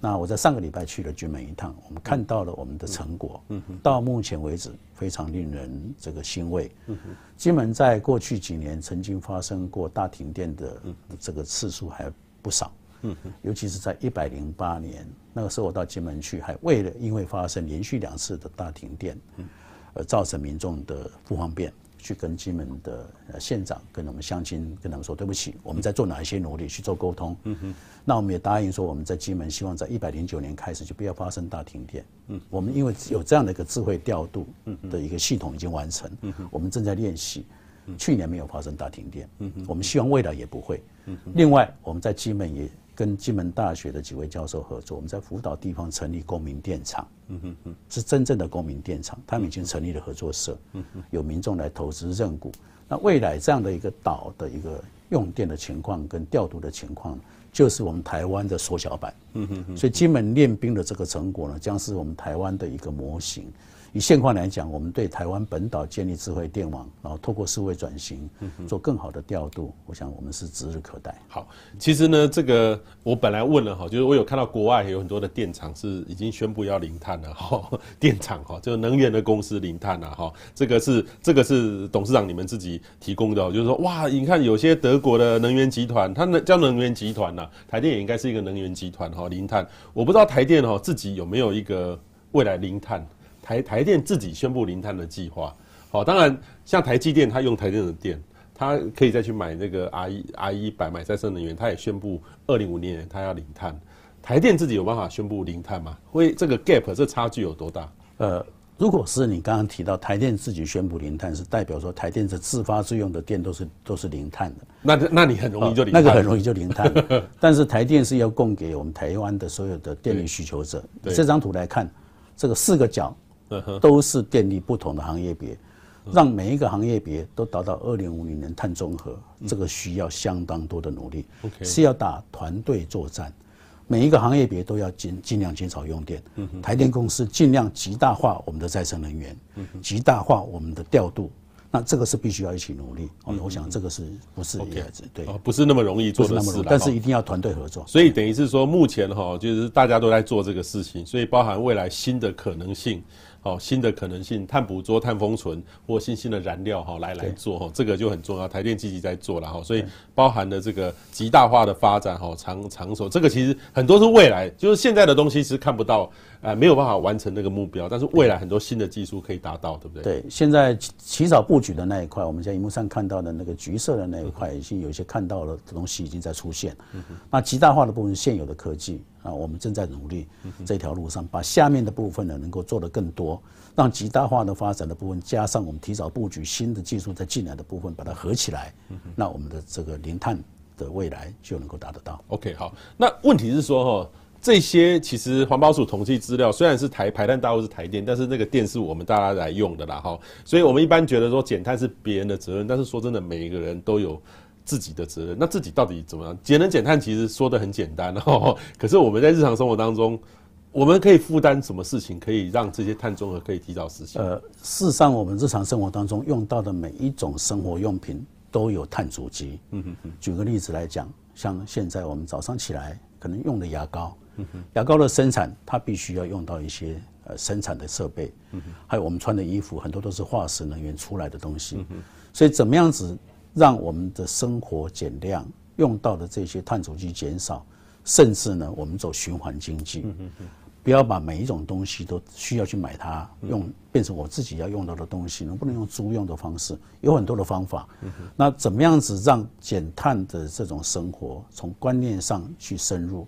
那我在上个礼拜去了金门一趟，我们看到了我们的成果。到目前为止非常令人这个欣慰。金门在过去几年曾经发生过大停电的这个次数还不少。尤其是在一百零八年那个时候，我到金门去，还为了因为发生连续两次的大停电，而造成民众的不方便。去跟金门的呃县长、跟我们乡亲跟他们说对不起，我们在做哪一些努力去做沟通。嗯哼，那我们也答应说，我们在金门希望在一百零九年开始就不要发生大停电。嗯，我们因为有这样的一个智慧调度的一个系统已经完成。我们正在练习。去年没有发生大停电。嗯哼，我们希望未来也不会。嗯哼，另外我们在金门也。跟金门大学的几位教授合作，我们在辅导地方成立公民电厂，嗯哼哼，是真正的公民电厂，他们已经成立了合作社，嗯哼，有民众来投资认股。那未来这样的一个岛的一个用电的情况跟调度的情况，就是我们台湾的缩小版，嗯哼哼。所以金门练兵的这个成果呢，将是我们台湾的一个模型。以现况来讲，我们对台湾本岛建立智慧电网，然后透过数位转型，做更好的调度，我想我们是指日可待。好，其实呢，这个我本来问了哈，就是我有看到国外有很多的电厂是已经宣布要零碳了哈，电厂哈，就能源的公司零碳了哈，这个是这个是董事长你们自己提供的，就是说哇，你看有些德国的能源集团，它叫能源集团呐，台电也应该是一个能源集团哈，零碳，我不知道台电哈自己有没有一个未来零碳。台台电自己宣布零碳的计划，好，当然像台积电，它用台电的电，它可以再去买那个 R 一 RE100 买再生能源，它也宣布二零五零年它要零碳。台电自己有办法宣布零碳吗？会这个 gap 这差距有多大？呃，如果是你刚刚提到台电自己宣布零碳，是代表说台电的自发自用的电都是都是零碳的。那那你很容易就零碳，哦，那个很容易就零碳。但是台电是要供给我们台湾的所有的电力需求者。这张图来看，这个四个角 都是电力不同的行业别，让每一个行业别都达到二零五零年碳中和，这个需要相当多的努力，是要打团队作战。每一个行业别都要尽尽量减少用电。台电公司尽量极大化我们的再生能源，极大化我们的调度。那这个是必须要一起努力。我想这个是不是也对？不是那么容易做的事，但是一定要团队合作。所以等于是说，目前哈就是大家都在做这个事情，所以包含未来新的可能性。好，新的可能性，碳捕捉、碳封存或新兴的燃料哈，来来做哈，这个就很重要。台电积极在做了哈，所以包含了这个极大化的发展哈，长长手，这个其实很多是未来，就是现在的东西是看不到，呃，没有办法完成那个目标，但是未来很多新的技术可以达到，对不对？对，现在起早布局的那一块，我们在荧幕上看到的那个橘色的那一块，已经有一些看到了的东西已经在出现。那极大化的部分，现有的科技。啊，我们正在努力这条路上，把下面的部分呢能够做得更多，让极大化的发展的部分加上我们提早布局新的技术再进来的部分，把它合起来，那我们的这个零碳的未来就能够达得到。OK，好，那问题是说哈，这些其实环保署统计资料虽然是台排碳大户是台电，但是那个电是我们大家来用的啦哈，所以我们一般觉得说减碳是别人的责任，但是说真的，每一个人都有。自己的责任，那自己到底怎么样？节能减碳其实说的很简单哦，可是我们在日常生活当中，我们可以负担什么事情，可以让这些碳中和可以提早实现？呃，事实上，我们日常生活当中用到的每一种生活用品都有碳足迹。嗯哼哼。举个例子来讲，像现在我们早上起来可能用的牙膏，牙膏的生产它必须要用到一些呃生产的设备，还有我们穿的衣服很多都是化石能源出来的东西，所以怎么样子？让我们的生活减量，用到的这些碳足迹减少，甚至呢，我们走循环经济，不要把每一种东西都需要去买它用，变成我自己要用到的东西，能不能用租用的方式？有很多的方法。那怎么样子让减碳的这种生活从观念上去深入，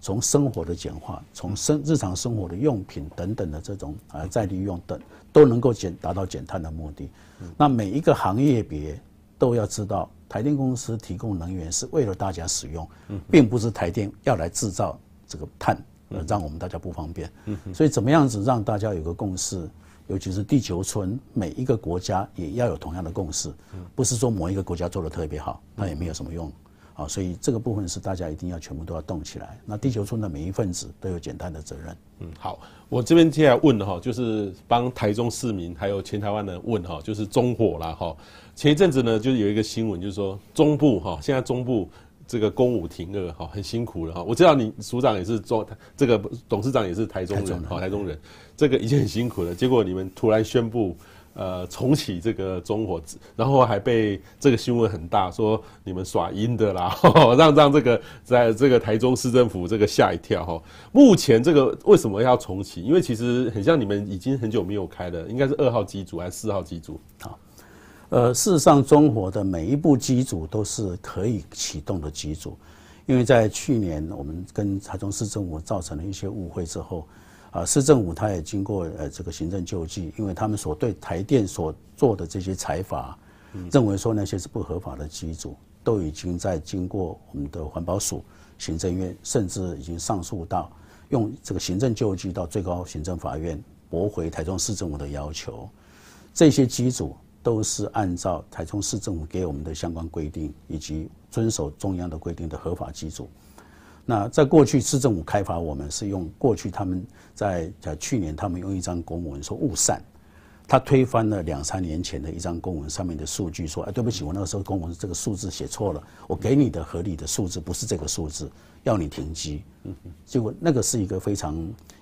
从生活的简化，从生日常生活的用品等等的这种啊再利用等，都能够减达到减碳的目的。那每一个行业别。都要知道，台电公司提供能源是为了大家使用，并不是台电要来制造这个碳，让我们大家不方便。所以怎么样子让大家有个共识，尤其是地球村，每一个国家也要有同样的共识，不是说某一个国家做的特别好，那也没有什么用。啊，所以这个部分是大家一定要全部都要动起来。那地球村的每一份子都有简单的责任。嗯，好，我这边接下来问的哈，就是帮台中市民还有全台湾人问哈，就是中火啦哈。前一阵子呢，就是有一个新闻，就是说中部哈，现在中部这个公五停二哈，很辛苦了哈。我知道你署长也是中，这个董事长也是台中人哈，台中人，这个已经很辛苦了。结果你们突然宣布。呃，重启这个中火，然后还被这个新闻很大，说你们耍阴的啦，呵呵让让这个在这个台中市政府这个吓一跳哈。目前这个为什么要重启？因为其实很像你们已经很久没有开了，应该是二号机组还是四号机组？好，呃，事实上中火的每一部机组都是可以启动的机组，因为在去年我们跟台中市政府造成了一些误会之后。啊，市政府他也经过呃这个行政救济，因为他们所对台电所做的这些裁罚，认为说那些是不合法的机组，都已经在经过我们的环保署、行政院，甚至已经上诉到用这个行政救济到最高行政法院驳回台中市政府的要求。这些机组都是按照台中市政府给我们的相关规定，以及遵守中央的规定的合法机组。那在过去市政府开发我们是用过去他们在在去年他们用一张公文说误散，他推翻了两三年前的一张公文上面的数据说，哎，对不起，我那个时候公文这个数字写错了，我给你的合理的数字不是这个数字，要你停机。结果那个是一个非常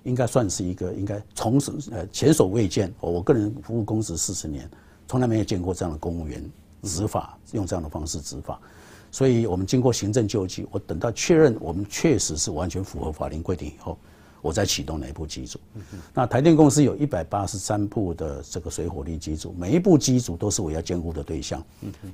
应该算是一个应该从呃前所未见，我个人服务公职四十年，从来没有见过这样的公务员执法用这样的方式执法。所以我们经过行政救济，我等到确认我们确实是完全符合法令规定以后，我再启动哪一部机组。那台电公司有一百八十三部的这个水火力机组，每一部机组都是我要监护的对象，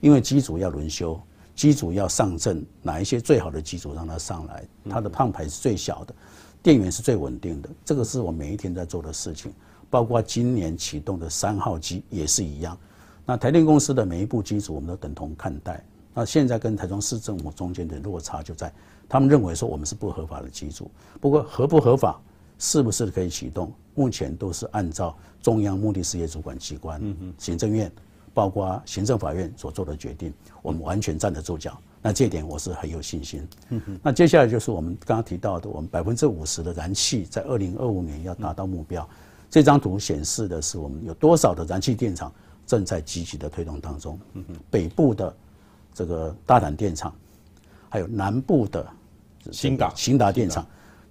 因为机组要轮休，机组要上阵，哪一些最好的机组让它上来，它的碳排是最小的，电源是最稳定的，这个是我每一天在做的事情。包括今年启动的三号机也是一样。那台电公司的每一部机组，我们都等同看待。那现在跟台中市政府中间的落差就在，他们认为说我们是不合法的机组。不过合不合法，是不是可以启动，目前都是按照中央目的事业主管机关、行政院，包括行政法院所做的决定，我们完全站得住脚。那这点我是很有信心。那接下来就是我们刚刚提到的，我们百分之五十的燃气在二零二五年要达到目标。这张图显示的是我们有多少的燃气电厂正在积极的推动当中。北部的。这个大胆电厂，还有南部的新达兴达电厂，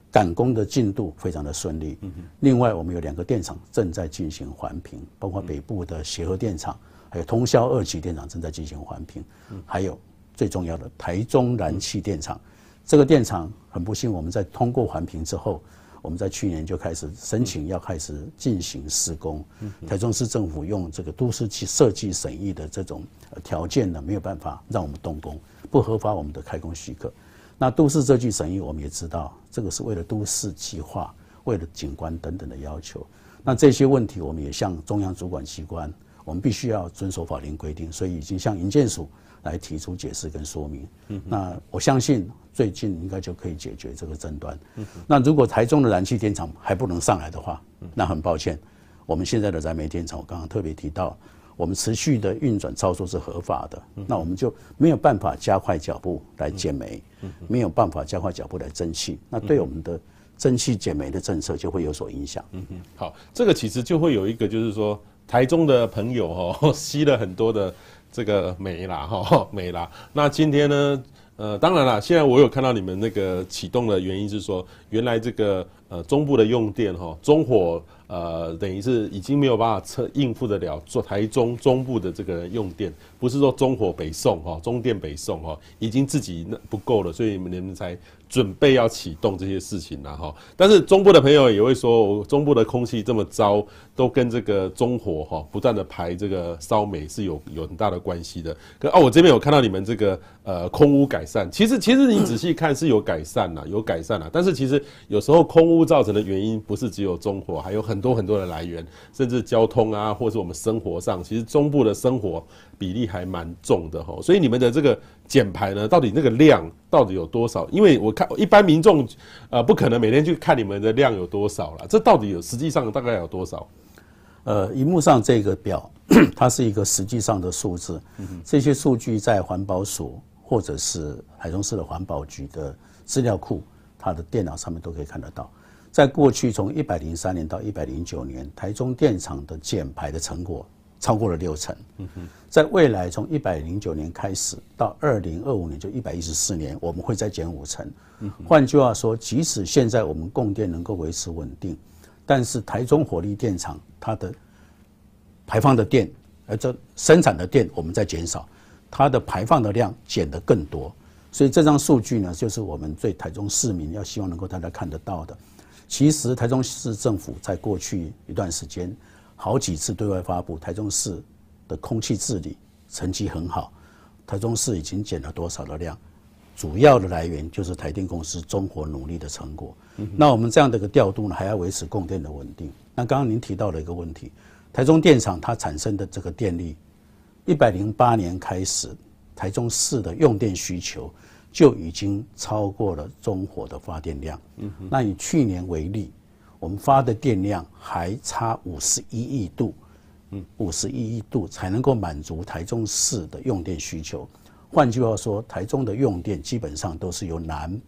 赶工的进度非常的顺利。另外，我们有两个电厂正在进行环评，包括北部的协和电厂，还有通霄二期电厂正在进行环评。还有最重要的台中燃气电厂，这个电厂很不幸，我们在通过环评之后。我们在去年就开始申请，要开始进行施工。台中市政府用这个都市计设计审议的这种条件呢，没有办法让我们动工，不合法我们的开工许可。那都市设计审议，我们也知道，这个是为了都市计划、为了景观等等的要求。那这些问题，我们也向中央主管机关，我们必须要遵守法令规定，所以已经向营建署。来提出解释跟说明，那我相信最近应该就可以解决这个争端。那如果台中的燃气电厂还不能上来的话，那很抱歉，我们现在的燃煤电厂，我刚刚特别提到，我们持续的运转操作是合法的，那我们就没有办法加快脚步来减煤，没有办法加快脚步来增气，那对我们的增气减煤的政策就会有所影响。嗯嗯，好，这个其实就会有一个，就是说台中的朋友哈 吸了很多的。这个没啦哈，没啦。那今天呢，呃，当然了，现在我有看到你们那个启动的原因是说，原来这个呃中部的用电哈，中火呃等于是已经没有办法测应付得了做台中中部的这个用电，不是说中火北送哈，中电北送哈，已经自己那不够了，所以你们才。准备要启动这些事情了哈，但是中部的朋友也会说，中部的空气这么糟，都跟这个中火哈不断的排这个烧煤是有有很大的关系的。可哦，我这边有看到你们这个呃空污改善，其实其实你仔细看是有改善啦，有改善啦。但是其实有时候空污造成的原因不是只有中火，还有很多很多的来源，甚至交通啊，或是我们生活上，其实中部的生活比例还蛮重的吼。所以你们的这个。减排呢？到底那个量到底有多少？因为我看一般民众，呃，不可能每天去看你们的量有多少了。这到底有实际上大概有多少？呃，荧幕上这个表，它是一个实际上的数字。这些数据在环保署或者是海中市的环保局的资料库，它的电脑上面都可以看得到。在过去从一百零三年到一百零九年，台中电厂的减排的成果。超过了六成。在未来从一百零九年开始到二零二五年，就一百一十四年，我们会再减五成。换句话说，即使现在我们供电能够维持稳定，但是台中火力电厂它的排放的电，而这生产的电我们在减少，它的排放的量减得更多。所以这张数据呢，就是我们对台中市民要希望能够大家看得到的。其实台中市政府在过去一段时间。好几次对外发布，台中市的空气治理成绩很好。台中市已经减了多少的量？主要的来源就是台电公司中火努力的成果。那我们这样的一个调度呢，还要维持供电的稳定。那刚刚您提到了一个问题，台中电厂它产生的这个电力，一百零八年开始，台中市的用电需求就已经超过了中火的发电量。那以去年为例。我们发的电量还差五十一亿度，嗯，五十一亿度才能够满足台中市的用电需求。换句话说，台中的用电基本上都是由南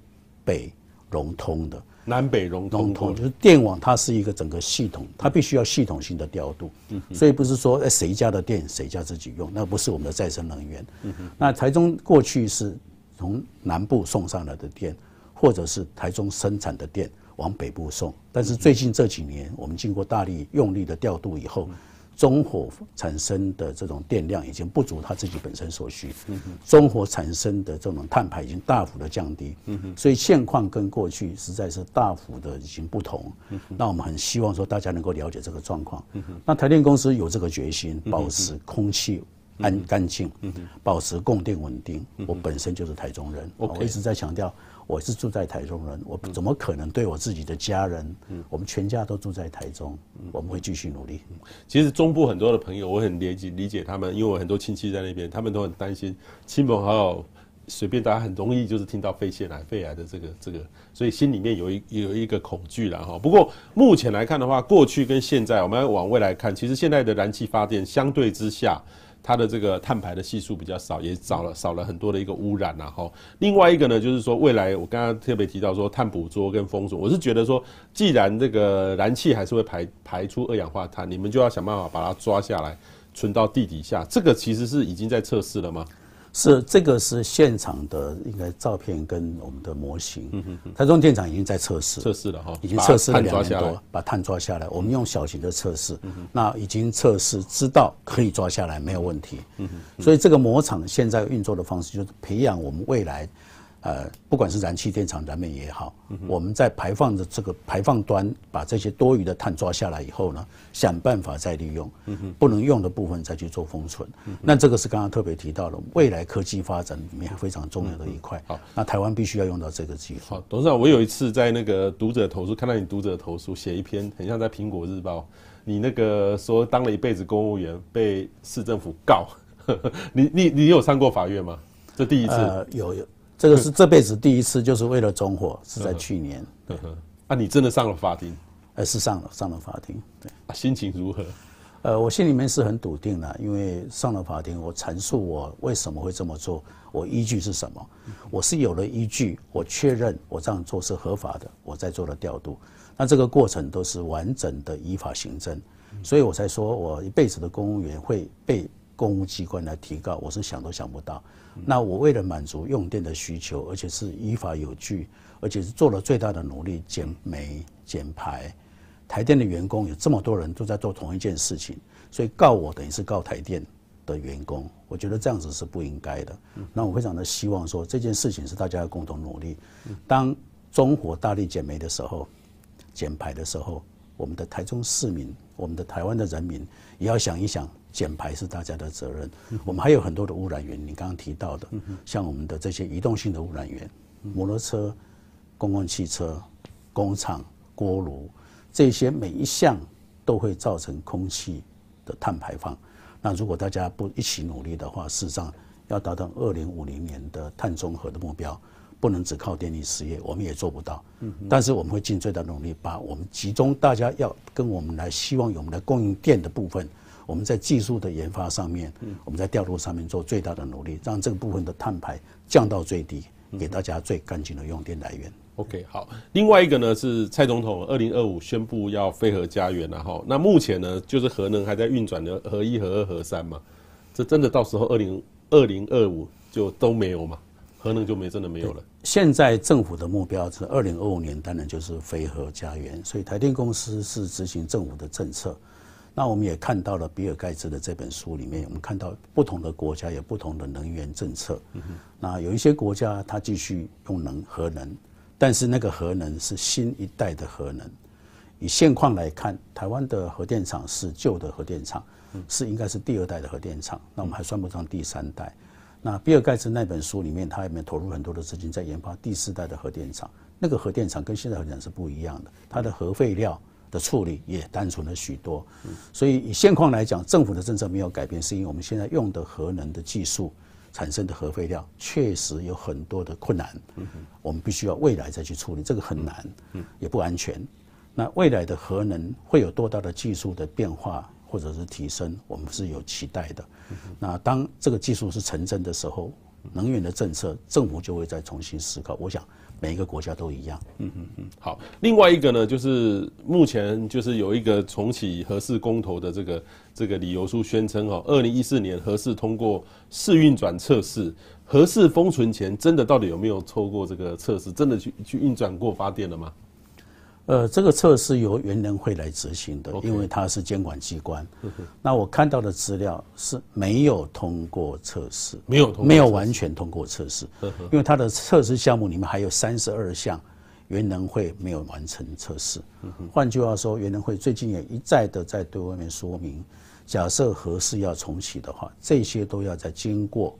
北融通的。南北融通，融通就是电网，它是一个整个系统，它必须要系统性的调度。嗯，所以不是说哎谁家的电谁家自己用，那不是我们的再生能源。嗯，那台中过去是从南部送上来的电，或者是台中生产的电。往北部送，但是最近这几年，我们经过大力用力的调度以后，中火产生的这种电量已经不足它自己本身所需，中火产生的这种碳排已经大幅的降低，所以现况跟过去实在是大幅的已经不同。那我们很希望说大家能够了解这个状况。那台电公司有这个决心，保持空气安干净，保持供电稳定。我本身就是台中人，我一直在强调，我是住在台中人，我怎么可能对我自己的家人，我们全家都住在台中，我们会继续努力。其实中部很多的朋友，我很理解理解他们，因为我很多亲戚在那边，他们都很担心亲朋好友。随便大家很容易就是听到肺腺癌、肺癌的这个这个，所以心里面有一有一个恐惧了哈。不过目前来看的话，过去跟现在，我们要往未来看，其实现在的燃气发电相对之下，它的这个碳排的系数比较少，也少了少了很多的一个污染然后。另外一个呢，就是说未来我刚刚特别提到说碳捕捉跟封锁，我是觉得说，既然这个燃气还是会排排出二氧化碳，你们就要想办法把它抓下来，存到地底下。这个其实是已经在测试了吗？是这个是现场的应该照片跟我们的模型，台中电厂已经在测试，测试了哈，已经测试了两年多，把碳抓下来。我们用小型的测试，那已经测试知道可以抓下来没有问题。所以这个模厂现在运作的方式就是培养我们未来。呃，不管是燃气电厂燃煤也好，我们在排放的这个排放端，把这些多余的碳抓下来以后呢，想办法再利用，不能用的部分再去做封存。那这个是刚刚特别提到的未来科技发展里面非常重要的一块。好，那台湾必须要用到这个技术。好，董事长，我有一次在那个读者投诉，看到你读者投诉写一篇，很像在苹果日报，你那个说当了一辈子公务员，被市政府告，你你你有上过法院吗？这第一次。呃，有有。这个是这辈子第一次，就是为了中火，是在去年。对，啊，你真的上了法庭？呃，是上了，上了法庭。对，啊，心情如何？呃，我心里面是很笃定的，因为上了法庭，我阐述我为什么会这么做，我依据是什么？我是有了依据，我确认我这样做是合法的，我在做了调度。那这个过程都是完整的依法行政，所以我才说我一辈子的公务员会被公务机关来提告，我是想都想不到。那我为了满足用电的需求，而且是依法有据，而且是做了最大的努力减煤减排。台电的员工有这么多人都在做同一件事情，所以告我等于是告台电的员工。我觉得这样子是不应该的。那我非常的希望说这件事情是大家要共同努力。当中火大力减煤的时候，减排的时候，我们的台中市民，我们的台湾的人民也要想一想。减排是大家的责任。我们还有很多的污染源，你刚刚提到的，像我们的这些移动性的污染源，摩托车、公共汽车、工厂、锅炉，这些每一项都会造成空气的碳排放。那如果大家不一起努力的话，事实上要达到二零五零年的碳中和的目标，不能只靠电力事业，我们也做不到。但是我们会尽最大努力，把我们集中大家要跟我们来，希望有我们来供应电的部分。我们在技术的研发上面，我们在调度上面做最大的努力，让这个部分的碳排降到最低，给大家最干净的用电来源。OK，好。另外一个呢是蔡总统二零二五宣布要非核家园了哈。那目前呢就是核能还在运转的核一、核二、核三嘛？这真的到时候二零二零二五就都没有嘛？核能就没真的没有了。现在政府的目标是二零二五年，当然就是非核家园，所以台电公司是执行政府的政策。那我们也看到了比尔盖茨的这本书里面，我们看到不同的国家有不同的能源政策。那有一些国家它继续用能核能，但是那个核能是新一代的核能。以现况来看，台湾的核电厂是旧的核电厂，是应该是第二代的核电厂。那我们还算不上第三代。那比尔盖茨那本书里面，他有没有投入很多的资金在研发第四代的核电厂？那个核电厂跟现在核电厂是不一样的，它的核废料。的处理也单纯了许多，所以以现况来讲，政府的政策没有改变，是因为我们现在用的核能的技术产生的核废料确实有很多的困难，我们必须要未来再去处理，这个很难，也不安全。那未来的核能会有多大的技术的变化或者是提升，我们是有期待的。那当这个技术是成真的时候，能源的政策政府就会再重新思考。我想。每一个国家都一样。嗯嗯嗯。好，另外一个呢，就是目前就是有一个重启核四公投的这个这个理由书宣称哦，二零一四年核四通过试运转测试，核四封存前真的到底有没有透过这个测试，真的去去运转过发电了吗？呃，这个测试由原能会来执行的，因为它是监管机关。那我看到的资料是没有通过测试，没有通，没有完全通过测试，因为它的测试项目里面还有三十二项，原能会没有完成测试。换句话说，原能会最近也一再的在对外面说明，假设核四要重启的话，这些都要再经过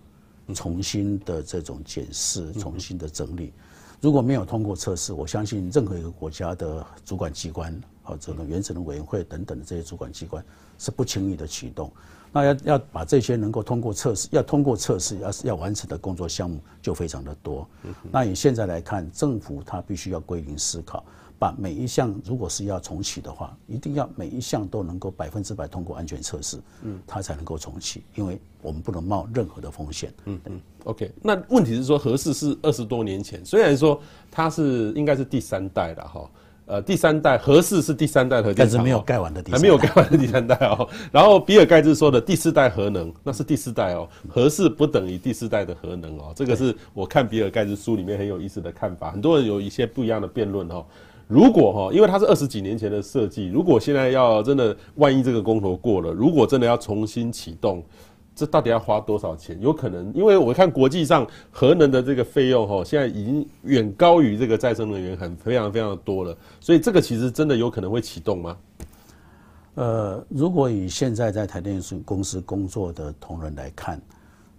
重新的这种检视、重新的整理。如果没有通过测试，我相信任何一个国家的主管机关或者原子能委员会等等的这些主管机关是不轻易的启动。那要要把这些能够通过测试，要通过测试，要要完成的工作项目就非常的多。那以现在来看，政府它必须要归零思考。把每一项，如果是要重启的话，一定要每一项都能够百分之百通过安全测试，嗯，它才能够重启，因为我们不能冒任何的风险。嗯嗯，OK。那问题是说，核四是二十多年前，虽然说它是应该是第三代了哈，呃，第三代核四是第三代核电厂，但是没有盖完的第三代，还没有盖完的第三代哦。然后比尔盖茨说的第四代核能，那是第四代哦，核四不等于第四代的核能哦，这个是我看比尔盖茨书里面很有意思的看法，很多人有一些不一样的辩论哦。如果哈，因为它是二十几年前的设计，如果现在要真的，万一这个公投过了，如果真的要重新启动，这到底要花多少钱？有可能，因为我看国际上核能的这个费用哈，现在已经远高于这个再生能源，很非常非常的多了，所以这个其实真的有可能会启动吗？呃，如果以现在在台电公司工作的同仁来看。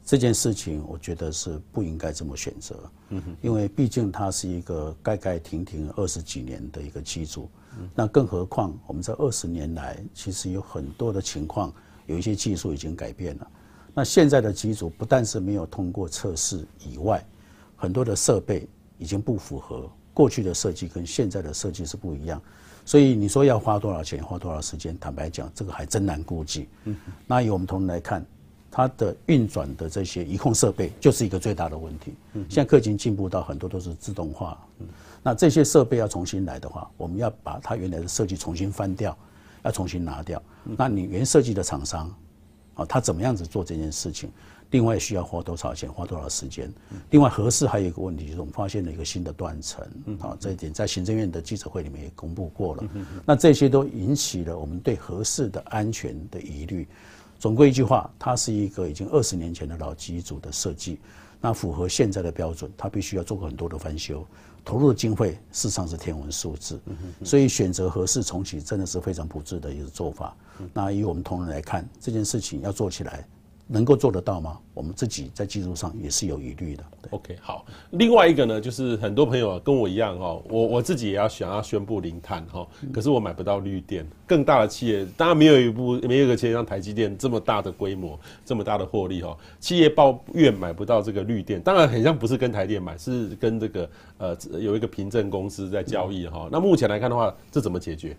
这件事情，我觉得是不应该这么选择，嗯，因为毕竟它是一个盖盖停停二十几年的一个机组，嗯，那更何况我们这二十年来，其实有很多的情况，有一些技术已经改变了。那现在的机组不但是没有通过测试以外，很多的设备已经不符合过去的设计，跟现在的设计是不一样。所以你说要花多少钱，花多少时间，坦白讲，这个还真难估计。嗯，那以我们同仁来看。它的运转的这些移控设备就是一个最大的问题。现在科技进步到很多都是自动化，那这些设备要重新来的话，我们要把它原来的设计重新翻掉，要重新拿掉。那你原设计的厂商，啊，他怎么样子做这件事情？另外需要花多少钱，花多少时间？另外核四还有一个问题，就是我们发现了一个新的断层，啊，这一点在行政院的记者会里面也公布过了。那这些都引起了我们对核四的安全的疑虑。总归一句话，它是一个已经二十年前的老机组的设计，那符合现在的标准，它必须要做很多的翻修，投入的经费事实上是天文数字，所以选择合适重启真的是非常不智的一个做法。那以我们同仁来看，这件事情要做起来。能够做得到吗？我们自己在技术上也是有疑虑的。OK，好。另外一个呢，就是很多朋友跟我一样哈，我我自己也要想要宣布零碳哈，可是我买不到绿电。更大的企业当然没有一部没有一个企业像台积电这么大的规模，这么大的获利哈。企业抱怨买不到这个绿电，当然很像不是跟台电买，是跟这个呃有一个凭证公司在交易哈。那目前来看的话，这怎么解决？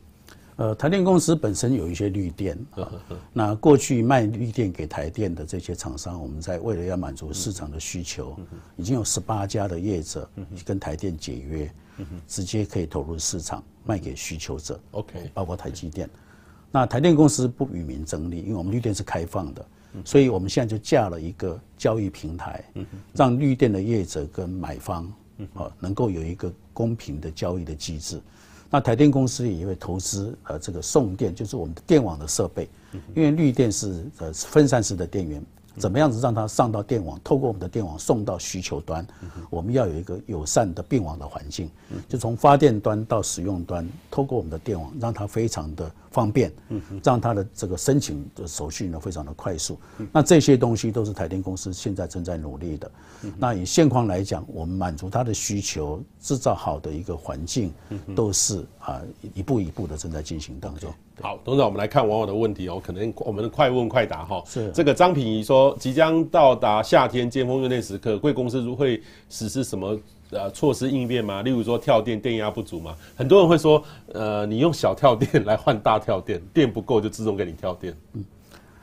呃，台电公司本身有一些绿电啊，那过去卖绿电给台电的这些厂商，我们在为了要满足市场的需求，已经有十八家的业者跟台电解约，直接可以投入市场卖给需求者。OK，包括台积电。那台电公司不与民争利，因为我们绿电是开放的，所以我们现在就架了一个交易平台，让绿电的业者跟买方啊能够有一个公平的交易的机制。那台电公司也会投资呃这个送电，就是我们的电网的设备，因为绿电是呃分散式的电源。怎么样子让它上到电网，透过我们的电网送到需求端？我们要有一个友善的并网的环境，就从发电端到使用端，透过我们的电网，让它非常的方便，让它的这个申请的手续呢非常的快速。那这些东西都是台电公司现在正在努力的。那以现况来讲，我们满足它的需求，制造好的一个环境，都是啊一步一步的正在进行当中。好，董事长，我们来看网友的问题哦，可能我们的快问快答哈。是这个张品仪说，即将到达夏天尖峰用电时刻，贵公司如会实施什么呃措施应变吗？例如说跳电，电压不足吗？很多人会说，呃，你用小跳电来换大跳电，电不够就自动给你跳电。嗯，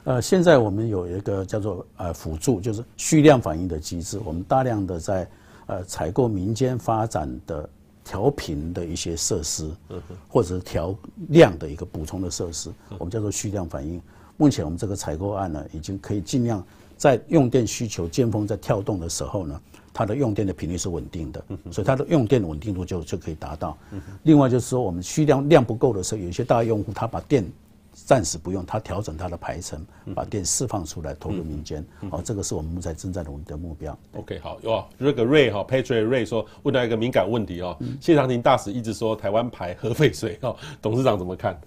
呃，现在我们有一个叫做呃辅助，就是蓄量反应的机制，我们大量的在呃采购民间发展的。调频的一些设施，或者是调量的一个补充的设施，我们叫做蓄量反应。目前我们这个采购案呢，已经可以尽量在用电需求尖峰在跳动的时候呢，它的用电的频率是稳定的，所以它的用电的稳定度就就可以达到。另外就是说，我们蓄量量不够的时候，有一些大用户他把电。暂时不用，它调整它的排程，把电释放出来，投入民间。好，这个是我们目前正在努力的目标。OK，好，哟，这个 Ray 哈，Patrick Ray 说问到一个敏感问题哦，谢长廷大使一直说台湾排核废水哦，董事长怎么看？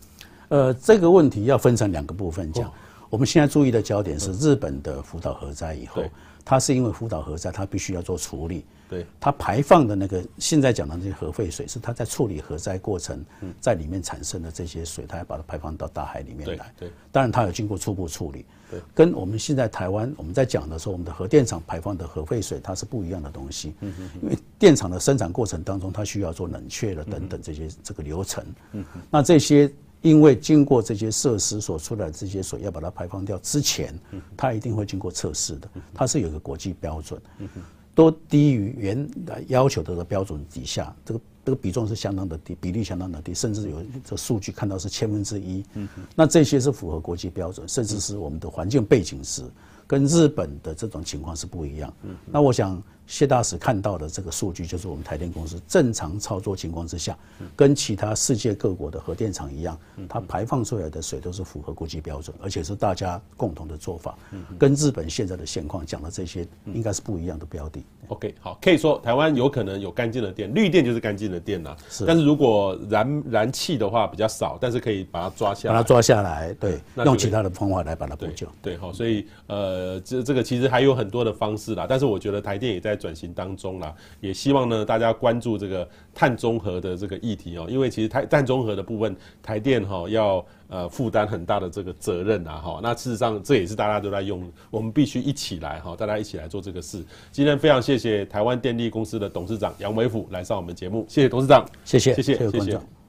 呃，这个问题要分成两个部分讲。我们现在注意的焦点是日本的福岛核灾以后，它是因为福岛核灾，它必须要做处理。对，它排放的那个现在讲的那些核废水，是它在处理核灾过程，在里面产生的这些水，它要把它排放到大海里面来。对，当然它有经过初步处理。对，跟我们现在台湾我们在讲的时候，我们的核电厂排放的核废水，它是不一样的东西。嗯嗯。因为电厂的生产过程当中，它需要做冷却的等等这些这个流程。嗯。那这些因为经过这些设施所出来的这些水，要把它排放掉之前，它一定会经过测试的。它是有一个国际标准。都低于原来要求的标准底下，这个这个比重是相当的低，比例相当的低，甚至有这数据看到是千分之一。嗯，那这些是符合国际标准，甚至是我们的环境背景是跟日本的这种情况是不一样。嗯，那我想。谢大使看到的这个数据，就是我们台电公司正常操作情况之下，跟其他世界各国的核电厂一样，它排放出来的水都是符合国际标准，而且是大家共同的做法。跟日本现在的现况讲的这些，应该是不一样的标的。OK，好，可以说台湾有可能有干净的电，绿电就是干净的电呐。是。但是如果燃燃气的话比较少，但是可以把它抓下来，把它抓下来，对，用其他的方法来把它补救。对，好，所以呃，这这个其实还有很多的方式啦，但是我觉得台电也在。在转型当中啦，也希望呢大家关注这个碳中和的这个议题哦，因为其实碳碳中和的部分，台电哈要呃负担很大的这个责任啊哈。那事实上这也是大家都在用，我们必须一起来哈，大家一起来做这个事。今天非常谢谢台湾电力公司的董事长杨伟甫来上我们节目，谢谢董事长，谢谢，谢谢，谢谢。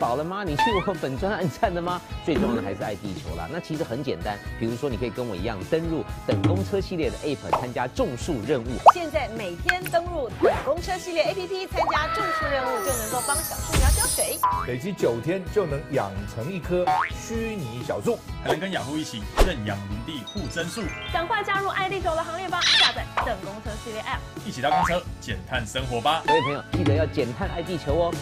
饱了吗？你去我本专按赞了吗？最重要的还是爱地球啦。那其实很简单，比如说你可以跟我一样登入等公车系列的 App 参加种树任务。现在每天登入等公车系列 APP 参加种树任务，就能够帮小树苗浇水。累积九天就能养成一棵虚拟小树，还能跟雅虎一起认养林地互增树。赶快加入爱地球的行列吧！下载等公车系列 App，一起搭公车减碳生活吧。各位朋友，记得要减碳爱地球哦。